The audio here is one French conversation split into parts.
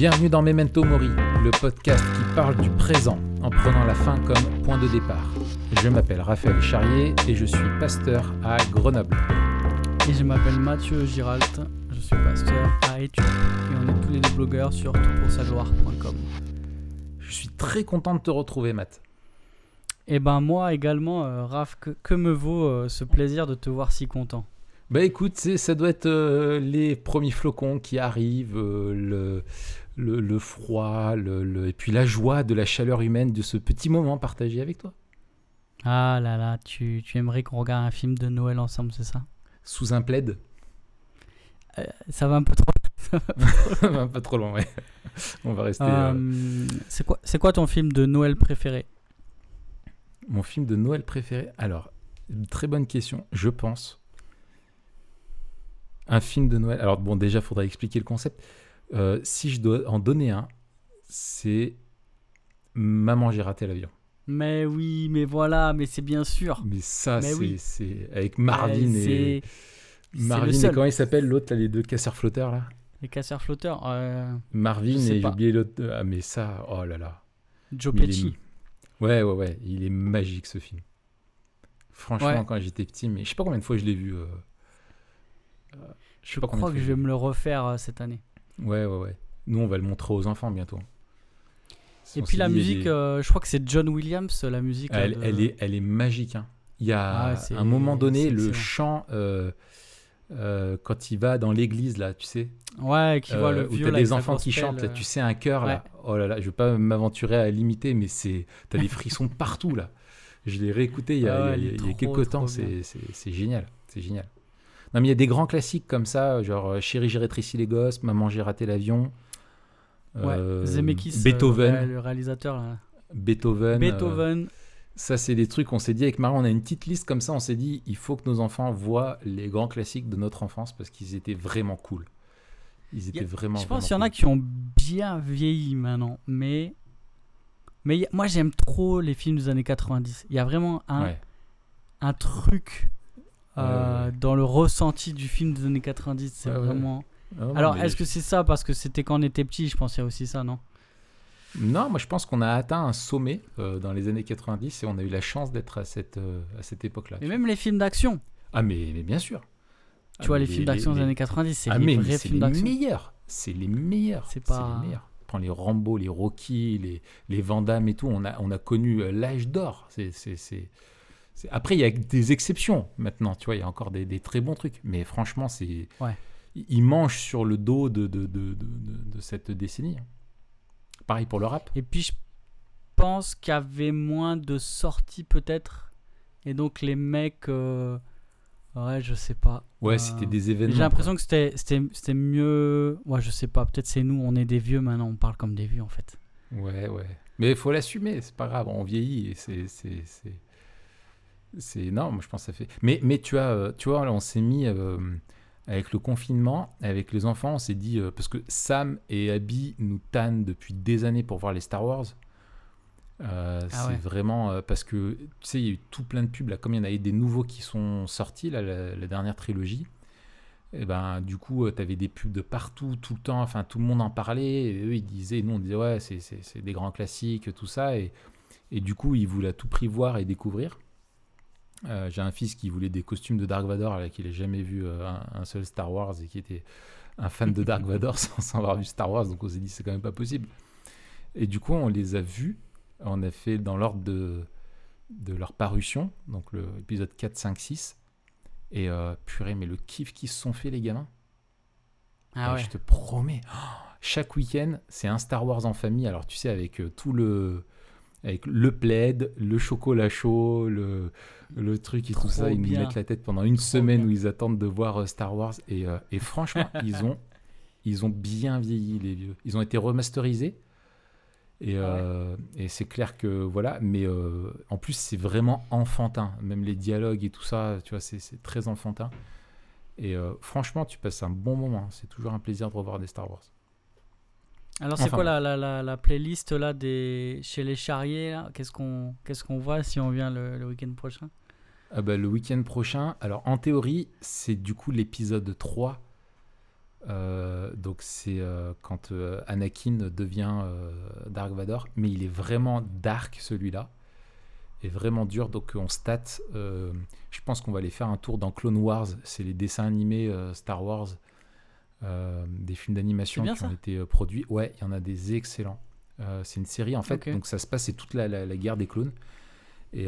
Bienvenue dans Memento Mori, le podcast qui parle du présent en prenant la fin comme point de départ. Je m'appelle Raphaël Charrier et je suis pasteur à Grenoble. Et je m'appelle Mathieu Giralt, je suis pasteur à Études et on est tous les deux blogueurs sur toutpoursagloire.com. Je suis très content de te retrouver, Matt. Et ben moi également, euh, Raph, que, que me vaut euh, ce plaisir de te voir si content? Bah écoute, ça doit être euh, les premiers flocons qui arrivent, euh, le, le, le froid, le, le- et puis la joie de la chaleur humaine de ce petit moment partagé avec toi. Ah là là, tu, tu aimerais qu'on regarde un film de Noël ensemble, c'est ça? Sous un plaid? Euh, Ça va un peu trop. un peu trop loin, ouais. On va rester. euh, Euh, c'est quoi, c'est quoi ton film de Noël préféré? Mon film de Noël préféré? Alors, très bonne question. Je pense. Un film de Noël. Alors, bon, déjà, il faudrait expliquer le concept. Euh, si je dois en donner un, c'est Maman, j'ai raté l'avion. Mais oui, mais voilà, mais c'est bien sûr. Mais ça, c'est oui. avec Marvin Euh, et. Marvin et comment il s'appelle l'autre, les deux casseurs flotteurs, là? Les casseurs flotteurs. euh, Marvin et j'ai oublié l'autre. Ah, mais ça, oh là là. Joe Mais il est- Pesci. Ouais, ouais, ouais. Il est magique, ce film. Franchement, Ouais. quand j'étais petit, mais je sais pas combien de fois je l'ai vu. euh, euh, je Je crois que je vais me le refaire euh, cette année. Ouais, ouais, ouais. Nous, on va le montrer aux enfants bientôt. Et On puis la dit, musique, euh, je crois que c'est John Williams, la musique. elle, de- elle est, elle est magique. hein. Il y a Ah, un moment donné, le chant, euh, euh, quand il va dans l'église, là, tu sais, Ouais, qui voit euh, le où t'as des enfants qui chantent, là, euh. tu sais, un chœur, là. Oh là là, je vais pas m'aventurer à l'imiter, mais c'est, t'as des frissons partout, là. Je l'ai réécouté il y a, Ah ouais, il y a- elle est il y a trop, quelques temps, c'est génial, c'est génial. Non, mais il y a des grands classiques comme ça, genre euh, Chérie, j'ai rétréci les gosses, Maman, j'ai raté l'avion. Ouais, euh, Zemeckis, euh, Beethoven, le ré- le réalisateur. là. Beethoven. euh, Beethoven. ça, c'est des trucs, on s'est dit avec Marie, on a une petite liste comme ça, on s'est dit, il faut que nos enfants voient les grands classiques de notre enfance parce qu'ils étaient vraiment cool. Ils étaient a- vraiment je pense qu'il y en a qui ont bien vieilli maintenant, mais. Mais a- moi j'aime trop les films des années 90. Il y a vraiment un, Ouais. un truc euh, dans le ressenti du film des années 90. C'est vraiment. Ah non, Alors est-ce que c'est ça? Parce que c'était quand on était petit Je pense qu'il y a aussi ça, non? Non, moi je pense qu'on a atteint un sommet euh, dans les années 90 et on a eu la chance d'être à cette, euh, à cette époque-là. Mais même les films d'action. Ah, mais, mais bien sûr. Tu vois, mais les films d'action des les- années 90, c'est Ah, les mais, mais vrais c'est films les d'action. meilleurs. C'est les meilleurs. C'est C'est pas- les meilleurs. Prends les Rambo, les Rocky, les, les Van Damme et tout. On a, on a connu l'âge d'or. C'est, c'est, c'est- c'est- Après, il y a des exceptions maintenant. Tu vois, il y a encore des, des très bons trucs. Mais franchement, c'est. Ouais. Ils mangent sur le dos de, de, de, de, de- de cette décennie. Pareil pour le rap. Et puis je pense qu'il y avait moins de sorties peut-être. Et donc les mecs... euh, Ouais, je sais pas. Ouais, Euh, c'était des événements. J'ai l'impression que c'était, c'était, c'était mieux... Ouais, je sais pas. Peut-être c'est nous, on est des vieux maintenant, on parle comme des vieux en fait. Ouais, ouais. Mais il faut l'assumer, c'est pas grave, on vieillit et c'est. C'est, moi je pense que ça fait. Mais, mais tu, as, euh, tu vois, là, on s'est mis. euh, avec le confinement, avec les enfants, on s'est dit. euh, parce que Sam et Abby nous tannent depuis des années pour voir les Star Wars. Euh, Ah c'est ouais. vraiment. parce que, tu sais, il y a eu tout plein de pubs, là, comme il y en a eu des nouveaux qui sont sortis, là, la, la dernière trilogie. Et ben, du coup, tu avais des pubs de partout, tout le temps. Enfin, tout le monde en parlait. Et eux, ils disaient, nous, on disait, ouais, c'est des grands classiques, tout ça. Et, et du coup, ils voulaient à tout prix voir et découvrir. Euh, j'ai un fils qui voulait des costumes de Dark Vador, là, qu'il n'a jamais vu euh, un, un seul Star Wars et qui était un fan de Dark Vador sans, sans avoir vu Star Wars. Donc, on s'est dit, c'est quand même pas possible. Et du coup, on les a vus. On a fait dans l'ordre de, de leur parution, donc l'épisode 4, 5, 6. Et euh, purée, mais le kiff qu'ils se sont fait, les gamins. Ah Et ouais. Je te promets, oh, chaque week-end, c'est un Star Wars en famille. Alors, tu sais, avec euh, tout le. Avec le plaid, le chocolat chaud, le, le truc et Trop tout ça. Ils nous mettent la tête pendant une semaine bien. où ils attendent de voir euh, Star Wars. Et, euh, et franchement, ils, ont, ils ont bien vieilli, les vieux. Ils ont été remasterisés. Et, Ah euh, et c'est clair que voilà, mais euh, en plus c'est vraiment enfantin, même les dialogues et tout ça, tu vois, c'est c'est très enfantin. Et franchement, tu passes un bon moment. C'est toujours un plaisir de revoir des Star Wars. Alors c'est Enfin, quoi la, la, la, la playlist là des... chez les charriers Qu'est-ce qu'on qu'est-ce qu'on voit si on vient le, le week-end prochain? Ah bah, le week-end prochain, alors en théorie, c'est du coup l'épisode 3 Euh, donc c'est euh, quand euh, Anakin devient Dark Vador, mais il est vraiment dark celui-là, et vraiment dur. Donc on stat, je pense qu'on va aller faire un tour dans Clone Wars, c'est les dessins animés Star Wars, des films d'animation qui ont été produits. Ouais, il y en a des excellents. c'est une série en fait, donc ça se passe, c'est toute la, la, guerre des clones. Et,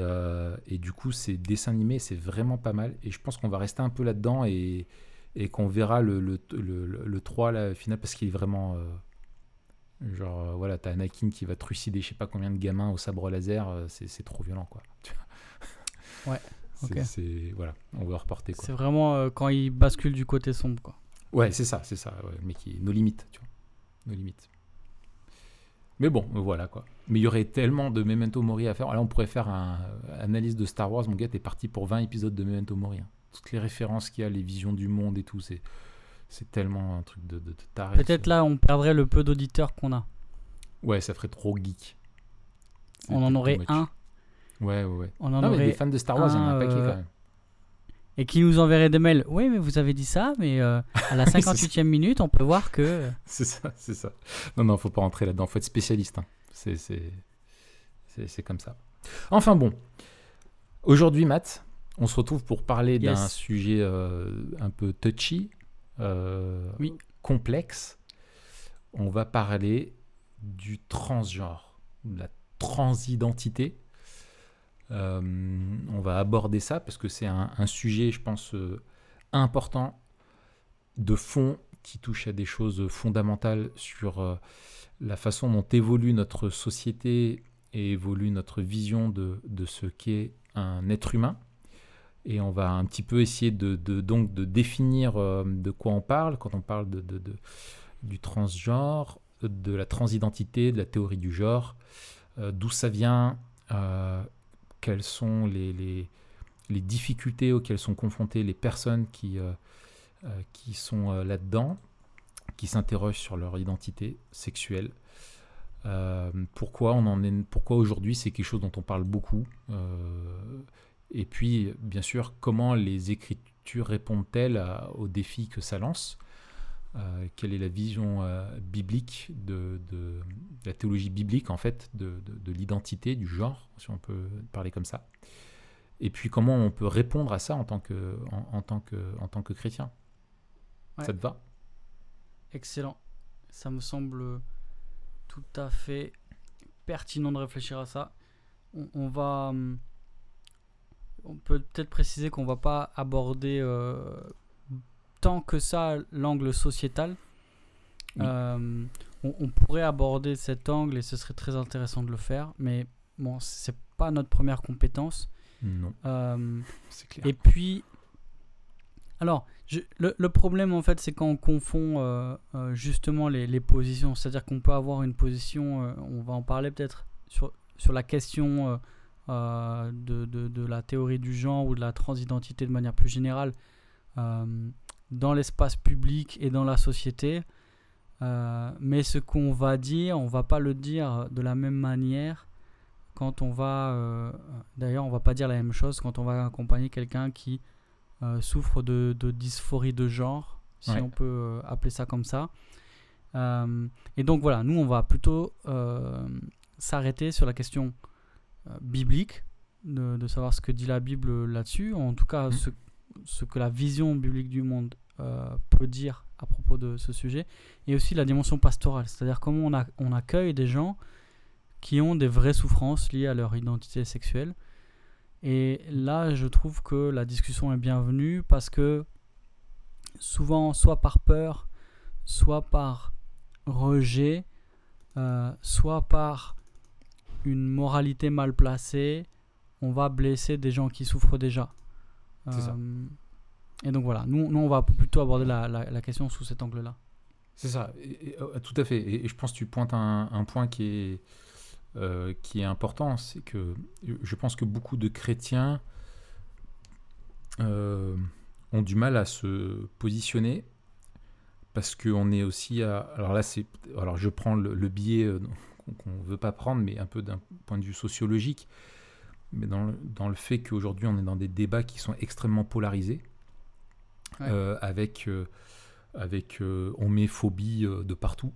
et du coup, ces dessins animés, c'est vraiment pas mal. Et je pense qu'on va rester un peu là-dedans et, et qu'on verra le, le, le, le 3 là, final parce qu'il est vraiment. Euh, genre, euh, voilà, t'as Anakin qui va trucider je sais pas combien de gamins au sabre laser, euh, c'est trop violent quoi. ouais, ok. C'est, voilà, on veut reporter quoi. C'est vraiment quand il bascule du côté sombre quoi. Ouais, c'est ça, c'est ça, ouais, mais qui nos limites, tu vois. Nos limites. Mais bon, voilà quoi. Mais il y aurait tellement de Memento Mori à faire. Là, on pourrait faire un analyse de Star Wars. Mon gars, t'es parti pour 20 épisodes de Memento Mori. Hein toutes les références qu'il y a, les visions du monde et tout, c'est c'est tellement un truc de, de, taré. Peut-être là, on perdrait le peu d'auditeurs qu'on a. Ouais, ça ferait trop geek. On en aurait un. Ouais, ouais, ouais. On en aurait des fans de Star Wars, il y en a un paquet euh, quand même. Et qui nous enverrait des mails. Oui, mais vous avez dit ça, mais euh, à la 58e minute, on peut voir que. c'est ça, c'est ça. Non, non, faut pas rentrer là-dedans. Faut être spécialiste. Hein. C'est comme ça. Enfin bon. Aujourd'hui, Matt, on se retrouve pour parler d'un sujet euh, un peu touchy, euh, complexe. On va parler du transgenre, de la transidentité. Euh, on va aborder ça parce que c'est un, sujet, je pense, important, de fond, qui touche à des choses fondamentales sur la façon dont évolue notre société et évolue notre vision de ce qu'est un être humain. Et on va un petit peu essayer de, donc de définir euh, de quoi on parle quand on parle du transgenre, de la transidentité, de la théorie du genre, euh, d'où ça vient, euh, quelles sont les, les, difficultés auxquelles sont confrontées les personnes qui, qui sont là-dedans, qui s'interrogent sur leur identité sexuelle. pourquoi on en est, pourquoi aujourd'hui c'est quelque chose dont on parle beaucoup et puis, bien sûr, comment les écritures répondent-elles aux défis que ça lance euh, Quelle est la vision euh, biblique de, la théologie biblique, en fait, de, l'identité, du genre, si on peut parler comme ça Et puis, comment on peut répondre à ça en tant que, en, tant que, en tant que chrétien? Ça te va? Excellent. Ça me semble tout à fait pertinent de réfléchir à ça. on va hum, on peut peut-être préciser qu'on va pas aborder euh, tant que ça l'angle sociétal. Euh, on, pourrait aborder cet angle et ce serait très intéressant de le faire, mais bon, c'est pas notre première compétence. Non. Euh, c'est clair. Et puis, alors, le, problème en fait, c'est quand on confond justement les, les positions, c'est-à-dire qu'on peut avoir une position, on va en parler peut-être sur, sur la question euh, de, de, la théorie du genre ou de la transidentité de manière plus générale euh, dans l'espace public et dans la société. Euh, mais ce qu'on va dire, on va pas le dire de la même manière quand on va. D'ailleurs, on va pas dire la même chose quand on va accompagner quelqu'un qui souffre de, de, dysphorie de genre, si on peut appeler ça comme ça. et donc voilà, nous on va plutôt s'arrêter sur la question euh, biblique, de, savoir ce que dit la Bible là-dessus, en tout cas mm. ce, que la vision biblique du monde euh, peut dire à propos de ce sujet, et aussi la dimension pastorale, c'est-à-dire comment on, a, on accueille des gens qui ont des vraies souffrances liées à leur identité sexuelle. Et là, je trouve que la discussion est bienvenue parce que souvent, soit par peur, soit par rejet, euh, soit par une moralité mal placée, on va blesser des gens qui souffrent déjà. Euh, et donc voilà, nous, nous on va plutôt aborder la, la, question sous cet angle-là. C'est ça, euh, tout à fait. Et, je pense que tu pointes un, point qui est, euh, qui est important, c'est que je pense que beaucoup de chrétiens ont du mal à se positionner parce qu'on est aussi à... Alors là, c'est... Alors je prends le, biais qu'on ne veut pas prendre, mais un peu d'un point de vue sociologique, mais dans dans le fait qu'aujourd'hui on est dans des débats qui sont extrêmement polarisés, euh, avec euh, avec on met phobie de partout.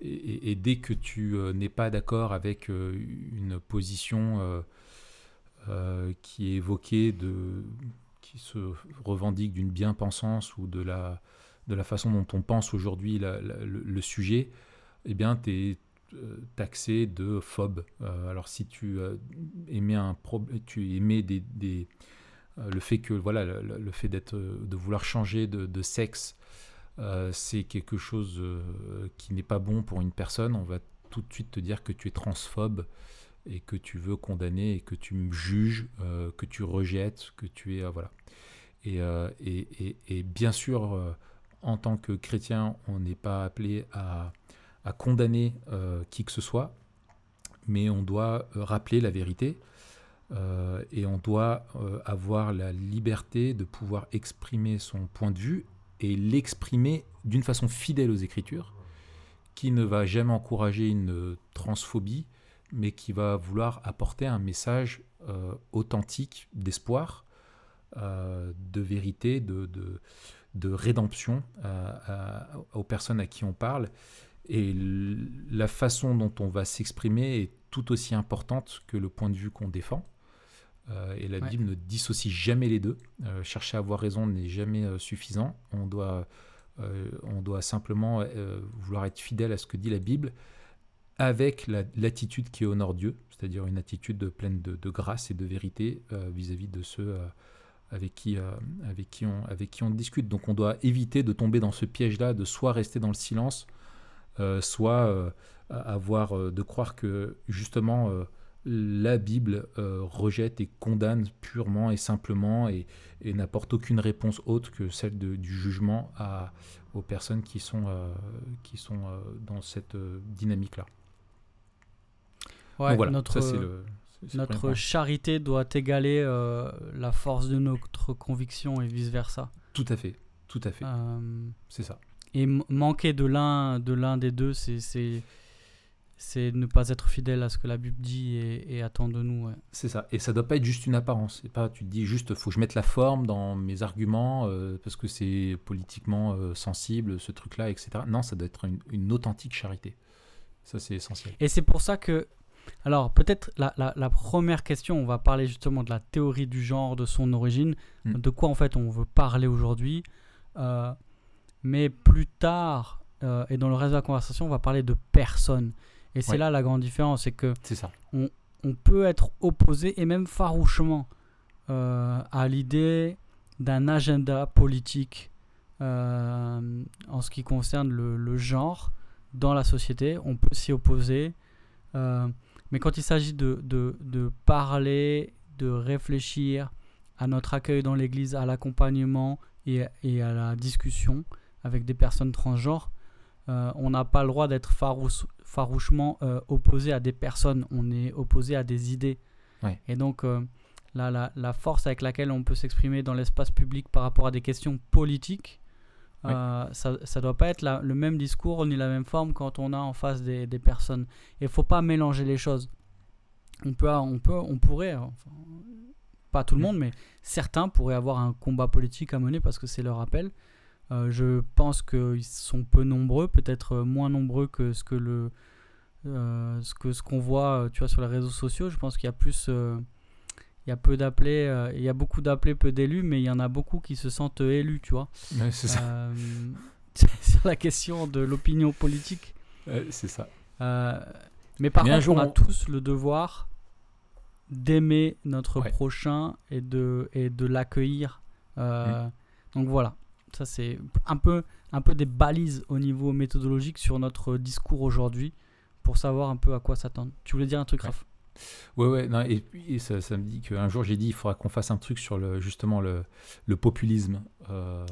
Et, dès que tu n'es pas d'accord avec une position qui est évoquée de qui se revendique d'une bien-pensance ou de la, de la façon dont on pense aujourd'hui le, sujet, eh bien, tu es euh, taxé de phobe. Euh, alors, si tu euh, émets, un tu émets des le fait que voilà le, fait d'être de vouloir changer de, sexe c'est quelque chose qui n'est pas bon pour une personne on va tout de suite te dire que tu es transphobe et que tu veux condamner et que tu me juges, euh, que tu rejettes, que tu es euh, voilà. Euh, et, bien sûr, en tant que chrétien, on n'est pas appelé à condamner qui que ce soit, mais on doit rappeler la vérité et on doit avoir la liberté de pouvoir exprimer son point de vue et l'exprimer d'une façon fidèle aux Écritures, qui ne va jamais encourager une transphobie, mais qui va vouloir apporter un message euh, authentique d'espoir, euh, de vérité, de, de, de rédemption euh, aux personnes à qui on parle. Et la façon dont on va s'exprimer est tout aussi importante que le point de vue qu'on défend. Et la Bible ne dissocie jamais les deux. chercher à avoir raison n'est jamais suffisant. On doit, on doit simplement vouloir être fidèle à ce que dit la Bible avec l'attitude qui honore Dieu, c'est-à-dire une attitude pleine de, grâce et de vérité euh, vis-à-vis de ceux euh, avec, qui, euh, avec, qui on, avec qui on discute. Donc on doit éviter de tomber dans ce piège-là, de soit rester dans le silence, soit avoir de croire que justement la Bible rejette et condamne purement et simplement et, n'apporte aucune réponse autre que celle du jugement à, aux personnes qui sont, qui sont dans cette dynamique-là notre, charité doit égaler euh, la force de notre conviction et vice-versa. Tout à fait, tout à fait. Euh, c'est ça. Et manquer de l'un de l'un des deux, c'est c'est ne pas être fidèle à ce que la Bible dit et, attend de nous. C'est ça. Et ça doit pas être juste une apparence. C'est pas tu te dis juste faut que je mette la forme dans mes arguments euh, parce que c'est politiquement sensible ce truc-là, etc. Non, ça doit être une, une authentique charité. Ça c'est essentiel. Et c'est pour ça que alors, peut-être la, première question, on va parler justement de la théorie du genre, de son origine, hmm. de quoi en fait on veut parler aujourd'hui. Euh, mais plus tard, euh, et dans le reste de la conversation, on va parler de personnes. Et c'est là la grande différence, c'est que ça. On, peut être opposé, et même farouchement, euh, à l'idée d'un agenda politique en ce qui concerne le, le, genre dans la société. On peut s'y opposer. Mais quand il s'agit de, de, de, parler, de réfléchir à notre accueil dans l'Église, à l'accompagnement et, et, à la discussion avec des personnes transgenres, euh, on n'a pas le droit d'être farouchement euh, opposé à des personnes, on est opposé à des idées. Et donc, euh, la, la, la, force avec laquelle on peut s'exprimer dans l'espace public par rapport à des questions politiques, ça ne doit pas être le même discours ni la même forme quand on a en face des, des personnes. Il ne faut pas mélanger les choses. On, peut, on, peut, on pourrait, pas tout le monde, mais certains pourraient avoir un combat politique à mener parce que c'est leur appel. Euh, je pense qu'ils sont peu nombreux, peut-être moins nombreux que ce que le euh, ce que ce qu'on voit, tu vois, sur les réseaux sociaux. Je pense qu'il y a plus euh, il y a peu d'appelés, euh, il y a beaucoup d'appelés, peu d'élus, mais il y en a beaucoup qui se sentent élus, tu vois. c'est ça. Euh, sur la question de l'opinion politique. c'est ça. Euh, mais par contre, on a tous le devoir d'aimer notre prochain et de, et de l'accueillir. Mm. Donc voilà, ça c'est un peu, un peu des balises au niveau méthodologique sur notre discours aujourd'hui pour savoir un peu à quoi s'attendre. Tu voulais dire un truc, Raph? Ouais, ouais, non, et ça, ça, me dit qu'un jour j'ai dit il faudra qu'on fasse un truc sur le, justement le, le populisme. Euh,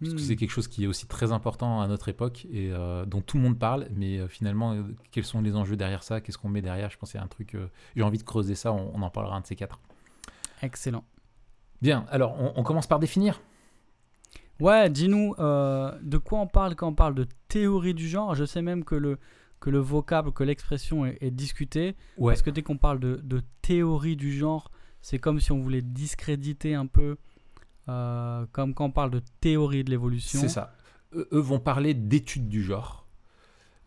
parce que c'est hmm. quelque chose qui est aussi très important à notre époque et euh, dont tout le monde parle, mais euh, finalement, quels sont les enjeux derrière ça? Qu'est-ce qu'on met derrière? Je pense qu'il y a un truc. j'ai envie de creuser ça, on, en parlera un de ces quatre. Excellent. Bien, alors on, on commence par définir? Ouais, dis-nous de quoi on parle quand on parle de théorie du genre? Je sais même que le, que le vocable, que l'expression est, discutée. Parce que dès qu'on parle de, théorie du genre, c'est comme si on voulait discréditer un peu euh, comme quand on parle de théorie de l'évolution. C'est ça. Eux, eux vont parler d'études du genre.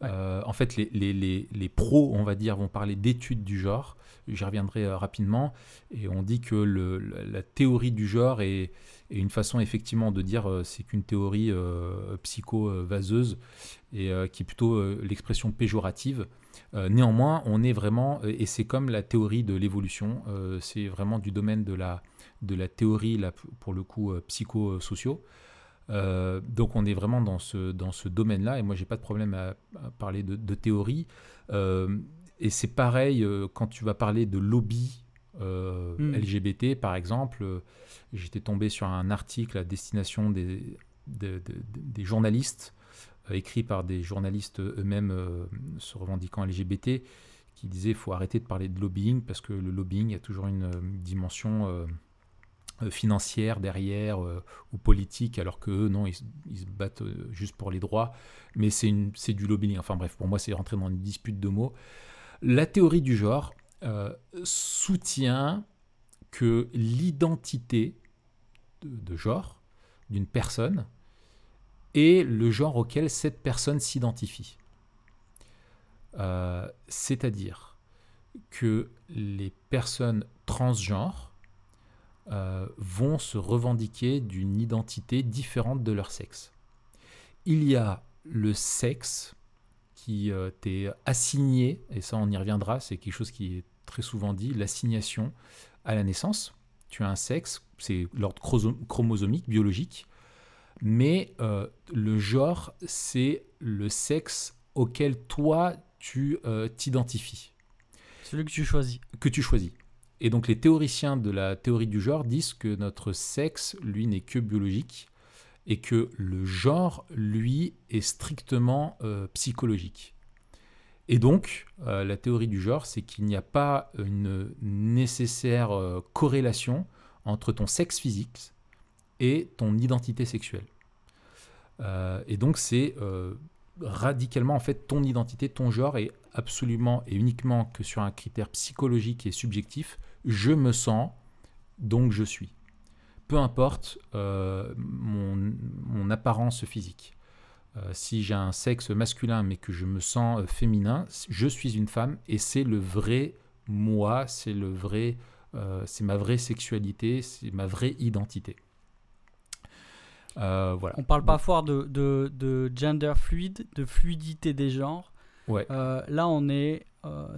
Ouais. Euh, en fait, les, les, les, les pros, on va dire, vont parler d'études du genre. J'y reviendrai euh, rapidement. Et on dit que le, la, la théorie du genre est, est une façon effectivement de dire euh, c'est qu'une théorie euh, psycho-vaseuse et euh, qui est plutôt l'expression péjorative. Néanmoins, on est vraiment, et c'est comme la théorie de l'évolution, c'est vraiment du domaine de la, de la théorie, pour le coup, psychosociaux. Euh, donc on est vraiment dans ce, dans ce domaine-là, et moi j'ai pas de problème à, parler de, théorie. Et c'est pareil quand tu vas parler de lobby euh, Mm. LGBT, par exemple. euh, J'étais tombé sur un article à destination des, de- de- de- des journalistes, euh, écrit par des journalistes eux-mêmes euh, se revendiquant LGBT, qui disaient qu'il faut arrêter de parler de lobbying parce que le lobbying, a toujours une dimension financière derrière euh, ou politique, alors que eux, non, ils, se- ils se battent juste pour les droits, mais c'est du lobbying. Enfin bref, pour moi, c'est rentrer dans une dispute de mots. La théorie du genre euh, soutient que l'identité de, genre d'une personne est le genre auquel cette personne s'identifie. Euh, C'est-à-dire que les personnes transgenres euh, vont se revendiquer d'une identité différente de leur sexe. Il y a le sexe qui t'est assigné, et ça on y reviendra, c'est quelque chose qui est très souvent dit, l'assignation à la naissance. Tu as un sexe, c'est l'ordre chromosomique, biologique, mais euh, le genre, c'est le sexe auquel toi tu euh, t'identifies Celui que tu choisis. que tu choisis. Et donc les théoriciens de la théorie du genre disent que notre sexe, lui, n'est que biologique et que le genre, lui, est strictement euh, psychologique. Et donc, euh, la théorie du genre, c'est qu'il n'y a pas une nécessaire euh, corrélation entre ton sexe physique et ton identité sexuelle. Euh, et donc, c'est radicalement, en fait, ton identité, ton genre est absolument et uniquement que sur un critère psychologique et subjectif. Je me sens, donc je suis. Peu importe mon apparence physique. Euh, si j'ai un sexe masculin mais que je me sens euh, féminin, je suis une femme et c'est le vrai moi, c'est le vrai, euh, c'est ma vraie sexualité, c'est ma vraie identité. Euh, voilà. On parle parfois de, de, de gender fluide, de fluidité des genres. Ouais. Euh, là, on est.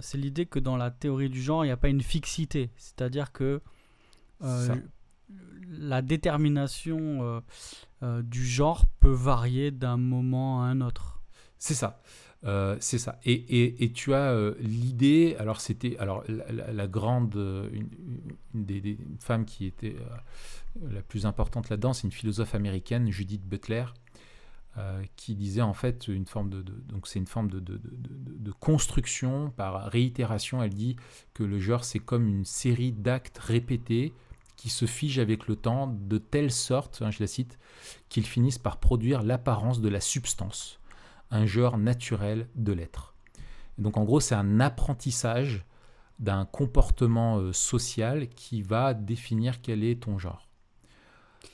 c'est l'idée que dans la théorie du genre, il n'y a pas une fixité. C'est-à-dire que. La détermination euh, euh, du genre peut varier d'un moment à un autre. C'est ça. Euh, c'est ça. Et, et- et tu as l'idée, alors c'était, alors la, grande, une, des, femmes qui était la plus importante là-dedans, c'est une philosophe américaine, Judith Butler, qui disait en fait une forme de, de- donc c'est une forme de- de- de construction par réitération. Elle dit que le genre c'est comme une série d'actes répétés qui se figent avec le temps de telle sorte, hein, je la cite, qu'ils finissent par produire l'apparence de la substance un genre naturel de l'être. Donc en gros, c'est un apprentissage d'un comportement euh, social qui va définir quel est ton genre.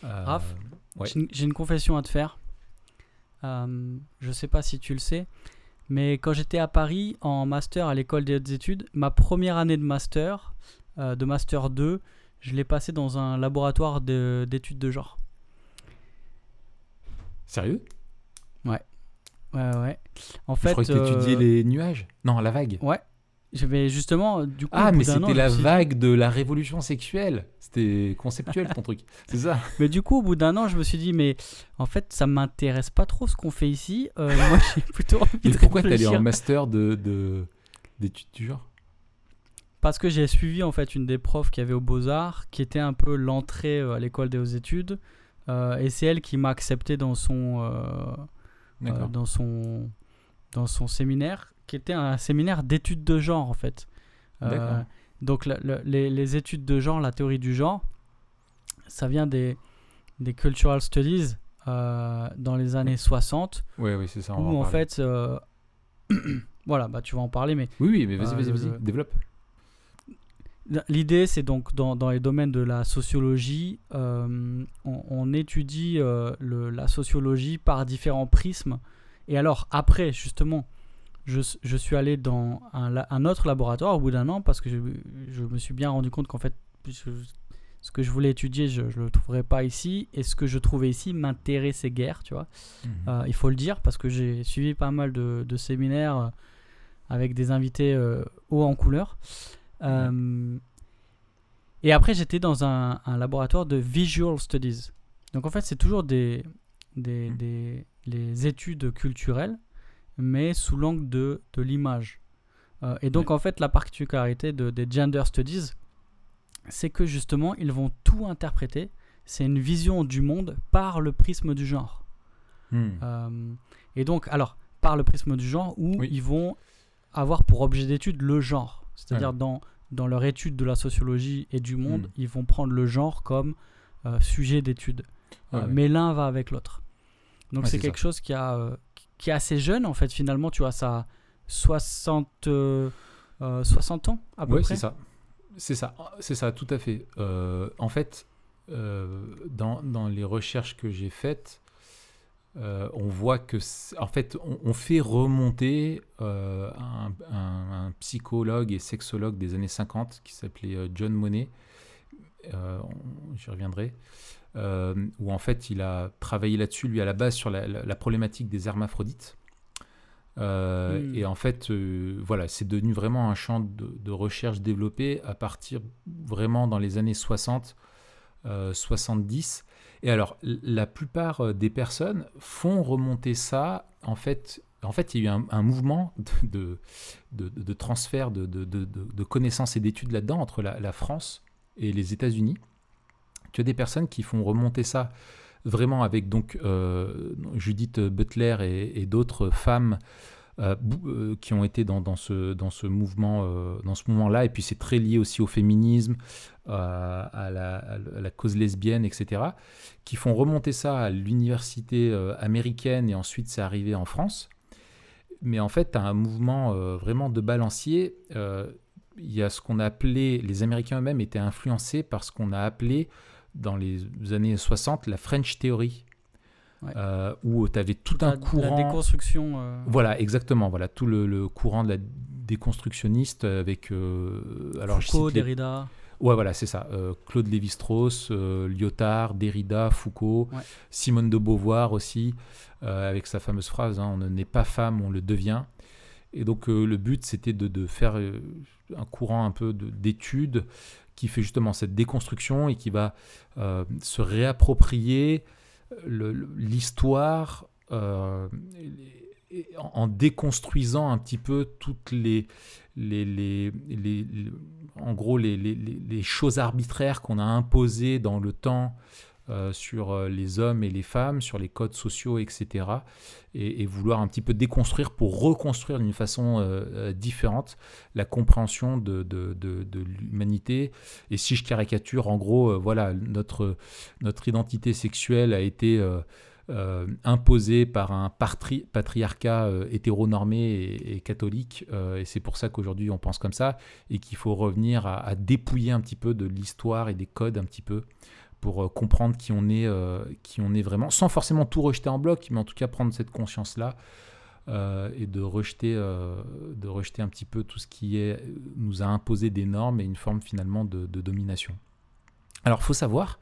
Euh, Raph, ouais. J'ai une- confession à te faire. Euh, je sais pas si tu le sais, mais quand j'étais à Paris en master à l'école des hautes études, ma première année de master, de master 2, je l'ai passé dans un laboratoire de- d'études de, genre. Sérieux? Ouais, ouais. En Je fait, crois que t'étudiais euh, les nuages. Non, la vague. Ouais. Je vais justement, du coup, Ah, mais c'était je la suis vague de la révolution sexuelle. C'était conceptuel ton truc. C'est ça. Mais du coup, au bout d'un an, je me suis dit, mais en fait, ça m'intéresse pas trop ce qu'on fait ici. Euh, moi, j'ai plutôt envie Mais de pourquoi t'allais réfléchir. en master de de- d'études du genre? Parce que j'ai suivi en fait une des profs qui avait au Beaux-Arts, qui était un peu l'entrée euh, à l'école des hautes études. Euh, et c'est elle qui m'a accepté dans son, euh, dans, son, dans son séminaire, qui était un séminaire d'études de genre en fait. Euh, donc les, les études de genre, la théorie du genre, ça vient des, des cultural studies dans les années 60, Oui, oui, c'est ça. on va où en parler. fait, voilà, bah, tu vas en parler, mais Oui, oui, mais vas-y, vas-y, vas-y, développe. L'idée, c'est donc dans, dans, les domaines de la sociologie, euh, on, étudie euh, le, la sociologie par différents prismes. Et alors, après, justement, je, je suis allé dans un, un, autre laboratoire au bout d'un an parce que je, je, me suis bien rendu compte qu'en fait, ce que je voulais étudier, je ne le trouverais pas ici. Et ce que je trouvais ici m'intéressait guère, tu vois. Mhm. Euh, il faut le dire parce que j'ai suivi pas mal de, de séminaires avec des invités hauts en couleur. Euh, et après, j'étais dans un, un, laboratoire de Visual Studies. Donc en fait, c'est toujours des, des, hmm. des les études culturelles, mais sous l'angle de, de l'image. Euh, et donc en fait, la particularité de, des Gender Studies, c'est que justement, ils vont tout interpréter. C'est une vision du monde par le prisme du genre. Hmm. Euh, et donc, alors, par le prisme du genre, où ils vont avoir pour objet d'étude le genre. C'est-à-dire dans, dans leur étude de la sociologie et du monde, hmm. ils vont prendre le genre comme euh, sujet d'étude. Euh, mais l'un va avec l'autre. Donc c'est quelque chose qui, a, euh, qui est assez jeune, en fait, finalement. Tu vois, ça 60, 60 ans à peu près. c'est ça. C'est ça, c'est ça, tout à fait. en fait, dans, dans, les recherches que j'ai faites, euh, on voit que, en fait, on, fait remonter euh, un, psychologue et sexologue des années 50 qui s'appelait euh, John Monet, j'y reviendrai, où en fait il a travaillé là-dessus, lui à la base, sur la, problématique des hermaphrodites. Hmm. Et en fait, voilà, c'est devenu vraiment un champ de, de, recherche développé à partir vraiment dans les années 60, 70 et alors, la plupart euh, des personnes font remonter ça, en fait, en fait, il y a eu un, mouvement de, transfert de, connaissances et d'études là-dedans entre la, France et les États-Unis. Tu as des personnes qui font remonter ça vraiment avec donc euh, Judith Butler et d'autres femmes euh, euh, qui ont été dans, ce, mouvement euh, dans ce moment-là et puis c'est très lié aussi au féminisme à, la, cause lesbienne etc qui font remonter ça à l'université américaine et ensuite c'est arrivé en France. Mais en fait un mouvement vraiment de balancier. Il y a ce qu'on a les Américains eux-mêmes étaient influencés par ce qu'on a appelé dans les années 60 la French Theory euh, où tu avais tout, un courant. La déconstruction. Euh. Voilà, exactement. Voilà, tout le, courant de la déconstructionniste avec. Euh, alors, Foucault, Derrida. Ouais, voilà, c'est ça. Claude Lévi-Strauss, Lyotard, Derrida, Foucault, Simone de Beauvoir aussi, avec sa fameuse phrase hein, On n'est pas femme, on le devient. Et donc, le but, c'était de, de, faire un courant un peu d'études qui fait justement cette déconstruction et qui va se réapproprier l'histoire euh, en déconstruisant un petit peu toutes les, les, en gros les, choses arbitraires qu'on a imposées dans le temps euh, sur euh, les hommes et les femmes, sur les codes sociaux, etc. Et, vouloir un petit peu déconstruire pour reconstruire d'une façon différente la compréhension de, l'humanité. Et si je caricature, en gros, voilà, notre, identité sexuelle a été... Euh, imposée par un patriarcat euh, hétéronormé et, catholique. et c'est pour ça qu'aujourd'hui on pense comme ça et qu'il faut revenir à, dépouiller un petit peu de l'histoire et des codes un petit peu pour euh, comprendre qui on est, euh, qui on est vraiment, sans forcément tout rejeter en bloc, mais en tout cas prendre cette conscience-là euh, et de rejeter, de rejeter un petit peu tout ce qui est, nous a imposé des normes et une forme finalement de, domination. Alors, faut savoir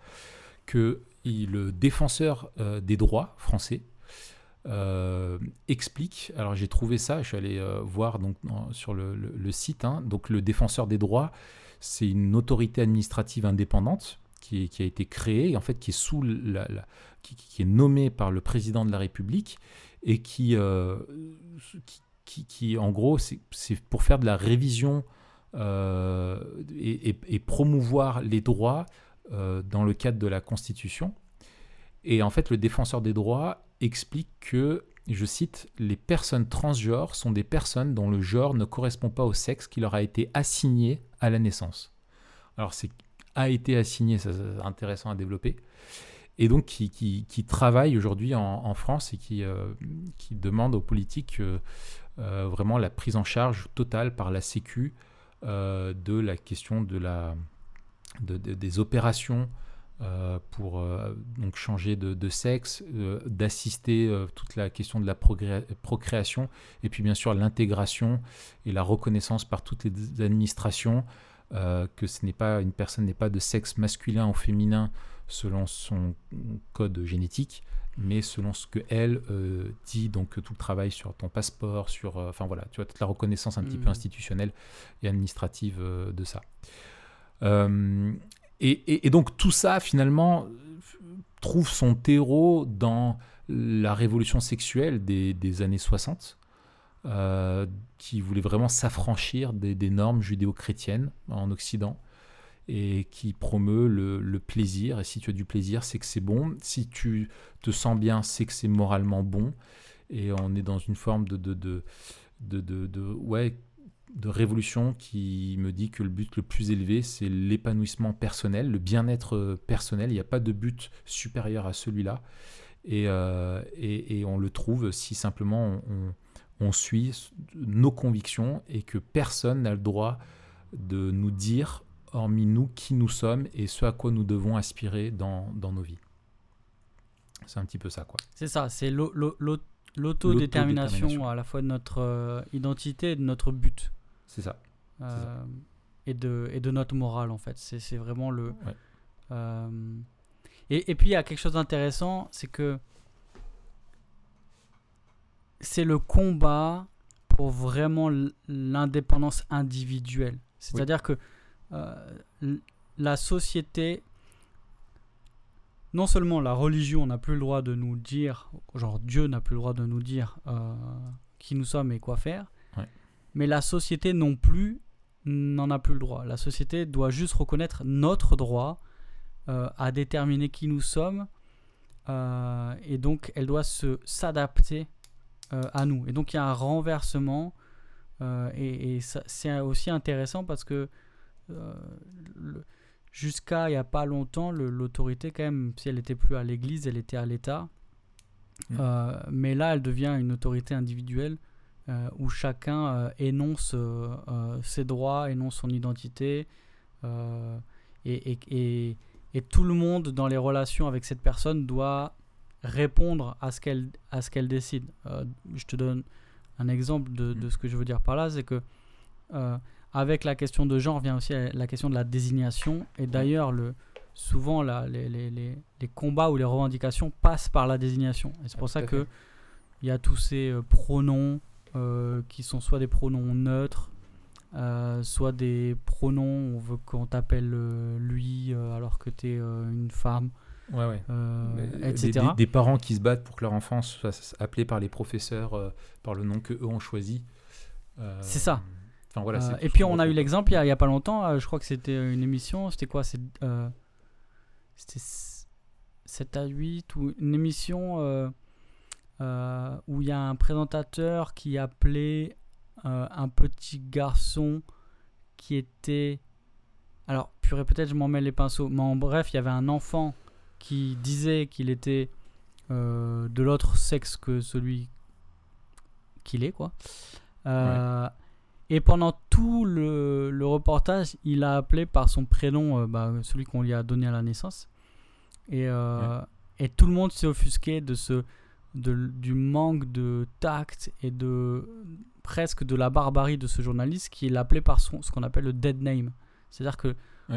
que le défenseur des droits français explique, alors j'ai trouvé ça, je suis allé voir donc, sur le, site, hein. donc le défenseur des droits, c'est une autorité administrative indépendante qui, a été créé, en fait, qui est, sous la, qui, est nommé par le président de la République et qui, euh, qui, en gros, c'est pour faire de la révision euh, et, promouvoir les droits euh, dans le cadre de la Constitution. Et en fait, le défenseur des droits explique que, je cite, les personnes transgenres sont des personnes dont le genre ne correspond pas au sexe qui leur a été assigné à la naissance. Alors c'est a été assigné, ça c'est intéressant à développer, et donc qui, travaille aujourd'hui en, France et qui, euh, demande aux politiques euh, euh, vraiment la prise en charge totale par la Sécu de la question de la, des opérations pour donc changer de, sexe, d'assister toute la question de la procréation, et puis bien sûr l'intégration et la reconnaissance par toutes les administrations que ce n'est pas une personne n'est pas de sexe masculin ou féminin selon son code génétique, mais selon ce que elle euh, dit, donc tout le travail sur ton passeport, sur, euh, enfin voilà, tu vois, toute la reconnaissance un petit peu hmm. institutionnelle et administrative euh, de ça. Et, donc tout ça, finalement, trouve son terreau dans la révolution sexuelle des, des années 60, qui voulait vraiment s'affranchir des, normes judéo-chrétiennes en Occident et qui promeut le, plaisir. Et si tu as du plaisir, c'est que c'est bon. Si tu te sens bien, c'est que c'est moralement bon. Et on est dans une forme de, de, de, ouais, de révolution qui me dit que le but le plus élevé, c'est l'épanouissement personnel, le bien-être personnel. Il n'y a pas de but supérieur à celui-là. Et, euh, et, et, on le trouve si simplement on, suit nos convictions et que personne n'a le droit de nous dire hormis nous, qui nous sommes et ce à quoi nous devons aspirer dans, dans nos vies. C'est un petit peu ça, quoi. C'est ça, c'est l'autodétermination à la fois de notre euh, identité et de notre but. C'est ça. Euh, et, de, et de notre morale, en fait. C'est vraiment le... Euh, et, et, puis, il y a quelque chose d'intéressant, c'est que c'est le combat pour vraiment l'indépendance individuelle. C'est-à-dire que euh, la société, non seulement la religion n'a plus le droit de nous dire, genre Dieu n'a plus le droit de nous dire euh, qui nous sommes et quoi faire, mais la société non plus n'en a plus le droit. La société doit juste reconnaître notre droit euh, à déterminer qui nous sommes et donc elle doit se s'adapter à nous. Et donc il y a un renversement et, et c'est aussi intéressant parce que euh, jusqu'à il n'y a pas longtemps, l'autorité, quand même, si elle n'était plus à l'Église, elle était à l'État. Mm. Euh, mais là, elle devient une autorité individuelle euh, où chacun énonce ses droits, énonce son identité. Et, et, et, tout le monde dans les relations avec cette personne doit répondre à ce qu'elle qu'elle décide. je te donne un exemple de, de, mm. ce que je veux dire par là, c'est que avec la question de genre vient aussi la question de la désignation. Et d'ailleurs, le, souvent, les, les, les, les, combats ou les revendications passent par la désignation. Et c'est pour ça que il y a tous ces euh, pronoms euh, qui sont soit des pronoms neutres, euh, soit des pronoms, on veut qu'on t'appelle lui alors que tu es une femme. Ouais, ouais. etc. Des, parents qui se battent pour que leur enfant soit appelé par les professeurs par le nom qu'eux ont choisi. C'est ça. Euh, et puis on a eu l'exemple il n'y a, pas longtemps, euh, je crois que c'était une émission, c'était quoi euh, C'était 7 à 8 ou une émission où il y a un présentateur qui appelait un petit garçon qui était... Alors, purée, peut-être je m'en mets les pinceaux, mais en bref, il y avait un enfant qui disait qu'il était de l'autre sexe que celui qu'il est, quoi. Et pendant tout le, le, reportage, il a appelé par son prénom, euh, bah, celui qu'on lui a donné à la naissance. Et, euh, et tout le monde s'est offusqué de ce, de, du manque de tact et de presque de la barbarie de ce journaliste qui l'appelait par son, ce qu'on appelle le dead name. C'est-à-dire que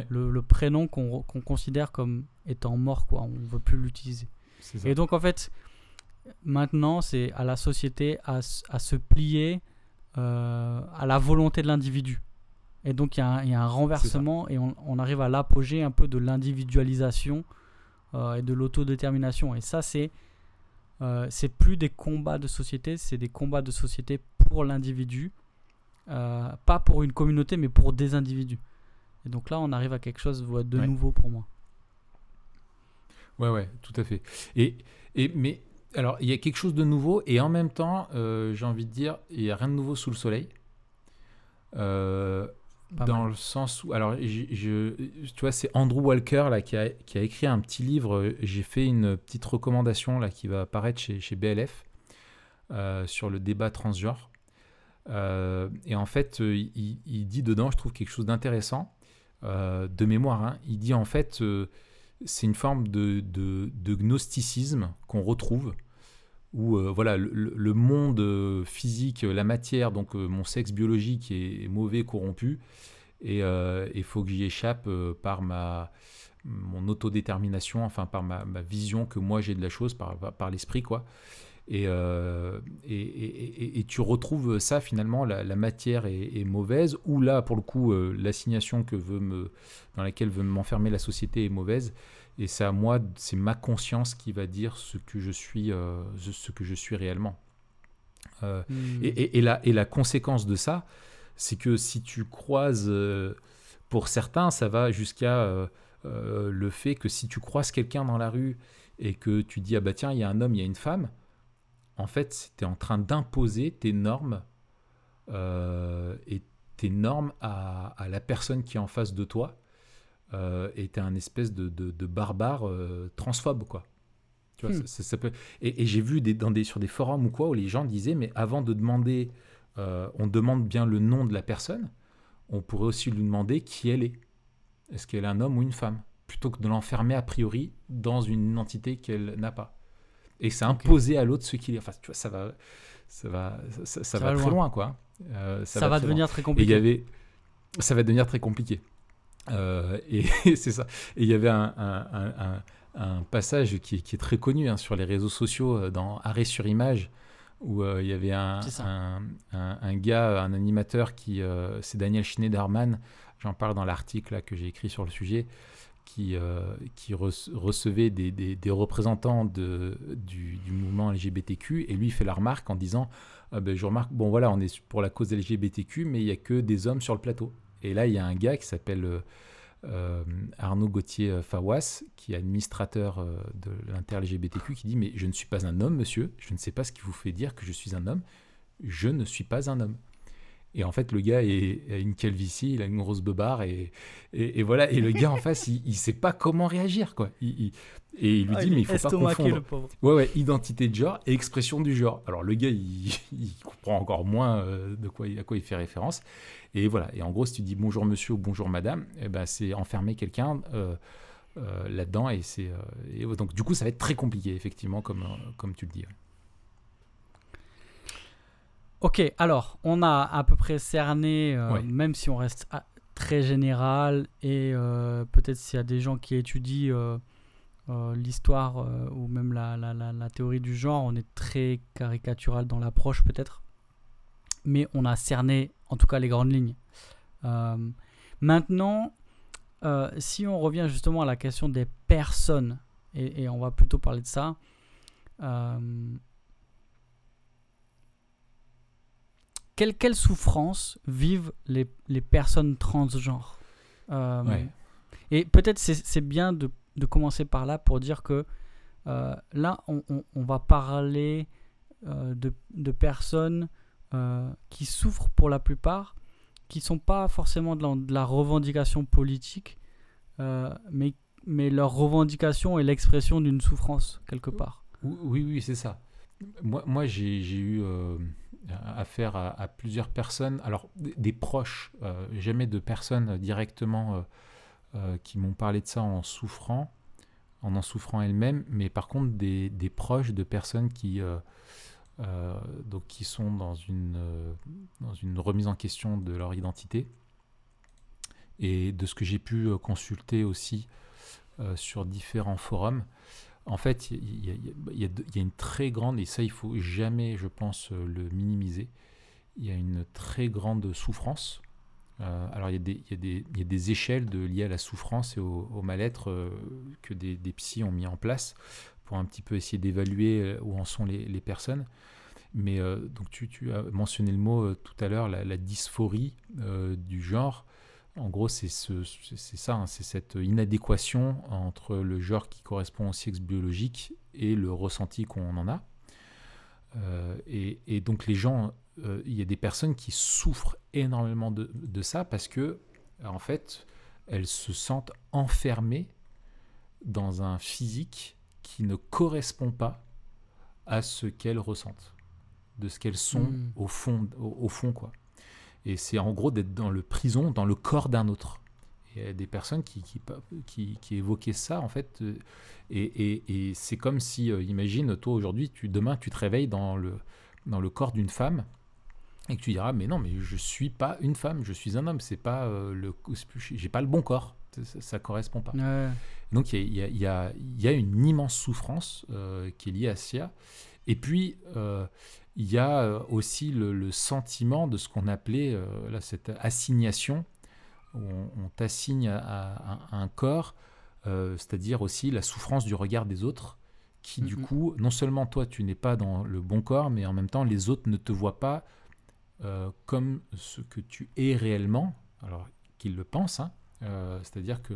le, le, prénom qu'on considère comme étant mort, quoi, on ne veut plus l'utiliser. Et donc en fait, maintenant, c'est à la société à, à se plier euh, à la volonté de l'individu. Et donc il y, y, a un renversement et on, on arrive à l'apogée un peu de l'individualisation euh, et de l'autodétermination. Et ça, c'est euh, c'est plus des combats de société, c'est des combats de société pour l'individu, pas pour une communauté, mais pour des individus. Et donc là, on arrive à quelque chose de nouveau pour moi. Ouais, ouais, tout à fait. Et, et mais alors, il y a quelque chose de nouveau et en même temps, euh, j'ai envie de dire, il n'y a rien de nouveau sous le soleil. Euh, dans le sens où, alors, je, tu vois, c'est Andrew Walker là, qui, a, qui a écrit un petit livre. J'ai fait une petite recommandation là, qui va apparaître chez, chez BLF euh, sur le débat transgenre. et en fait, il, dit dedans, je trouve quelque chose d'intéressant, de mémoire. Hein. il dit en fait, c'est une forme de, gnosticisme qu'on retrouve où euh, voilà, le, monde euh, physique, la matière, donc euh, mon sexe biologique est, mauvais, corrompu, et il faut que j'y échappe par ma mon autodétermination, enfin par ma, vision que moi j'ai de la chose, par l'esprit, quoi. Et, et, et, tu retrouves ça finalement, la, matière est, mauvaise, ou là, pour le coup, l'assignation que veut me, dans laquelle veut m'enfermer la société est mauvaise, et c'est à moi, c'est ma conscience qui va dire ce que je suis, euh, ce que je suis réellement. Euh, hmm. et, et, la, et, la, conséquence de ça, c'est que si tu croises, euh, pour certains, ça va jusqu'à le fait que si tu croises quelqu'un dans la rue et que tu dis ah bah tiens il y a un homme, il y a une femme, en fait tu es en train d'imposer tes normes et tes normes à, à, la personne qui est en face de toi euh, était un espèce de, de, barbare euh, transphobe, quoi. Tu vois, hmm. ça, peut... Et, j'ai vu des, dans des, sur des forums ou quoi où les gens disaient, mais avant de demander, euh, on demande bien le nom de la personne, on pourrait aussi lui demander qui elle est. Est-ce qu'elle est un homme ou une femme? Plutôt que de l'enfermer a priori dans une identité qu'elle n'a pas. Et c'est imposer à l'autre ce qu'il est. Enfin, tu vois, ça va, ça va, ça, va, très loin, quoi. ça, va, devenir très compliqué. Et y avait, ça va devenir très compliqué. Euh, et c'est ça. Et il y avait un, un, un, passage qui, qui, est très connu hein, sur les réseaux sociaux euh, dans Arrêt sur image où euh, il y avait un, un, gars, un animateur qui, c'est Daniel Schneiderman, j'en parle dans l'article que j'ai écrit sur le sujet, qui, qui recevait des, représentants du, mouvement LGBTQ et lui fait la remarque en disant ah ben, je remarque bon voilà on est pour la cause LGBTQ mais il n'y a que des hommes sur le plateau. Et là, il y a un gars qui s'appelle euh, euh, Arnaud Gauthier euh, Fawas, qui est administrateur de l'inter-LGBTQ, qui dit Mais je ne suis pas un homme, monsieur, je ne sais pas ce qui vous fait dire que je suis un homme, je ne suis pas un homme. Et en fait, le gars est, a une calvitie, il a une grosse beubare, et, et, voilà. Et le gars en face, il ne sait pas comment réagir, quoi. Il, et il lui ah, dit, mais il faut pas confondre. Le pauvre. Ouais, ouais, identité de genre et expression du genre. Alors le gars, il, comprend encore moins de quoi, à quoi il fait référence. Et voilà. Et en gros, si tu dis bonjour monsieur ou bonjour madame, eh ben, c'est enfermer quelqu'un euh, euh, là-dedans. Et c'est euh, donc du coup, ça va être très compliqué, effectivement, comme, comme tu le dis. Ok, alors on a à peu près cerné, même si on reste très général, et peut-être s'il y a des gens qui étudient l'histoire ou même la, la, la, la, théorie du genre, on est très caricatural dans l'approche peut-être mais on a cerné en tout cas les grandes lignes. Euh, maintenant, euh, si on revient justement à la question des personnes, et, on va plutôt parler de ça, quelle, quelle, souffrance vivent les, les personnes transgenres Et peut-être c'est bien de, de, commencer par là pour dire que là, on, on, on, va parler de, de personnes euh, qui souffrent pour la plupart, qui sont pas forcément de la, revendication politique, euh, mais, mais leur revendication est l'expression d'une souffrance quelque part. Oui, oui, c'est ça. Moi, moi j'ai eu euh, affaire à, plusieurs personnes, alors des, proches, jamais de personnes directement qui m'ont parlé de ça en souffrant, en en souffrant elles-mêmes, mais par contre des, proches de personnes qui euh, sont dans une, euh, dans une remise en question de leur identité. Et de ce que j'ai pu euh, consulter aussi sur différents forums, en fait, il y, a une très grande, et ça il faut jamais, je pense, le minimiser, il y a une très grande souffrance. alors il y, a des échelles liées à la souffrance et au, mal-être que des, des psys ont mis en place pour un petit peu essayer d'évaluer où en sont les, personnes. Mais euh, donc tu, as mentionné le mot euh, tout à l'heure, la, dysphorie euh, du genre. En gros, c'est ce, ça, hein, c'est cette inadéquation entre le genre qui correspond au sexe biologique et le ressenti qu'on en a. Et, et, donc les gens, il y a des personnes qui souffrent énormément de, de, ça parce que, en fait, elles se sentent enfermées dans un physique qui ne correspond pas à ce qu'elles ressentent. de ce qu'elles sont Mm. au fond, au, au fond quoi. Et c'est en gros d'être dans le prison, dans le corps d'un autre. Il y a des personnes qui, qui, qui, qui évoquaient ça en fait, euh, et, et, et c'est comme si, euh, imagine, toi aujourd'hui, tu, demain tu te réveilles dans le, dans le corps d'une femme et que tu diras mais non mais je suis pas une femme, je suis un homme, c'est pas euh, le, j'ai pas le bon corps, ça, ça correspond pas. Ouais. Donc il y a, y, a, y a une immense souffrance euh, qui est liée à ça. Et puis euh, il y a euh, aussi le, le sentiment de ce qu'on appelait euh, là, cette assignation, où on, on t'assigne à, à- à un corps, euh, c'est-à-dire aussi la souffrance du regard des autres, qui du Mhm. coup, non seulement toi tu n'es pas dans le bon corps, mais en même temps les autres ne te voient pas euh, comme ce que tu es réellement, alors qu'ils le pensent, hein. C'est-à-dire que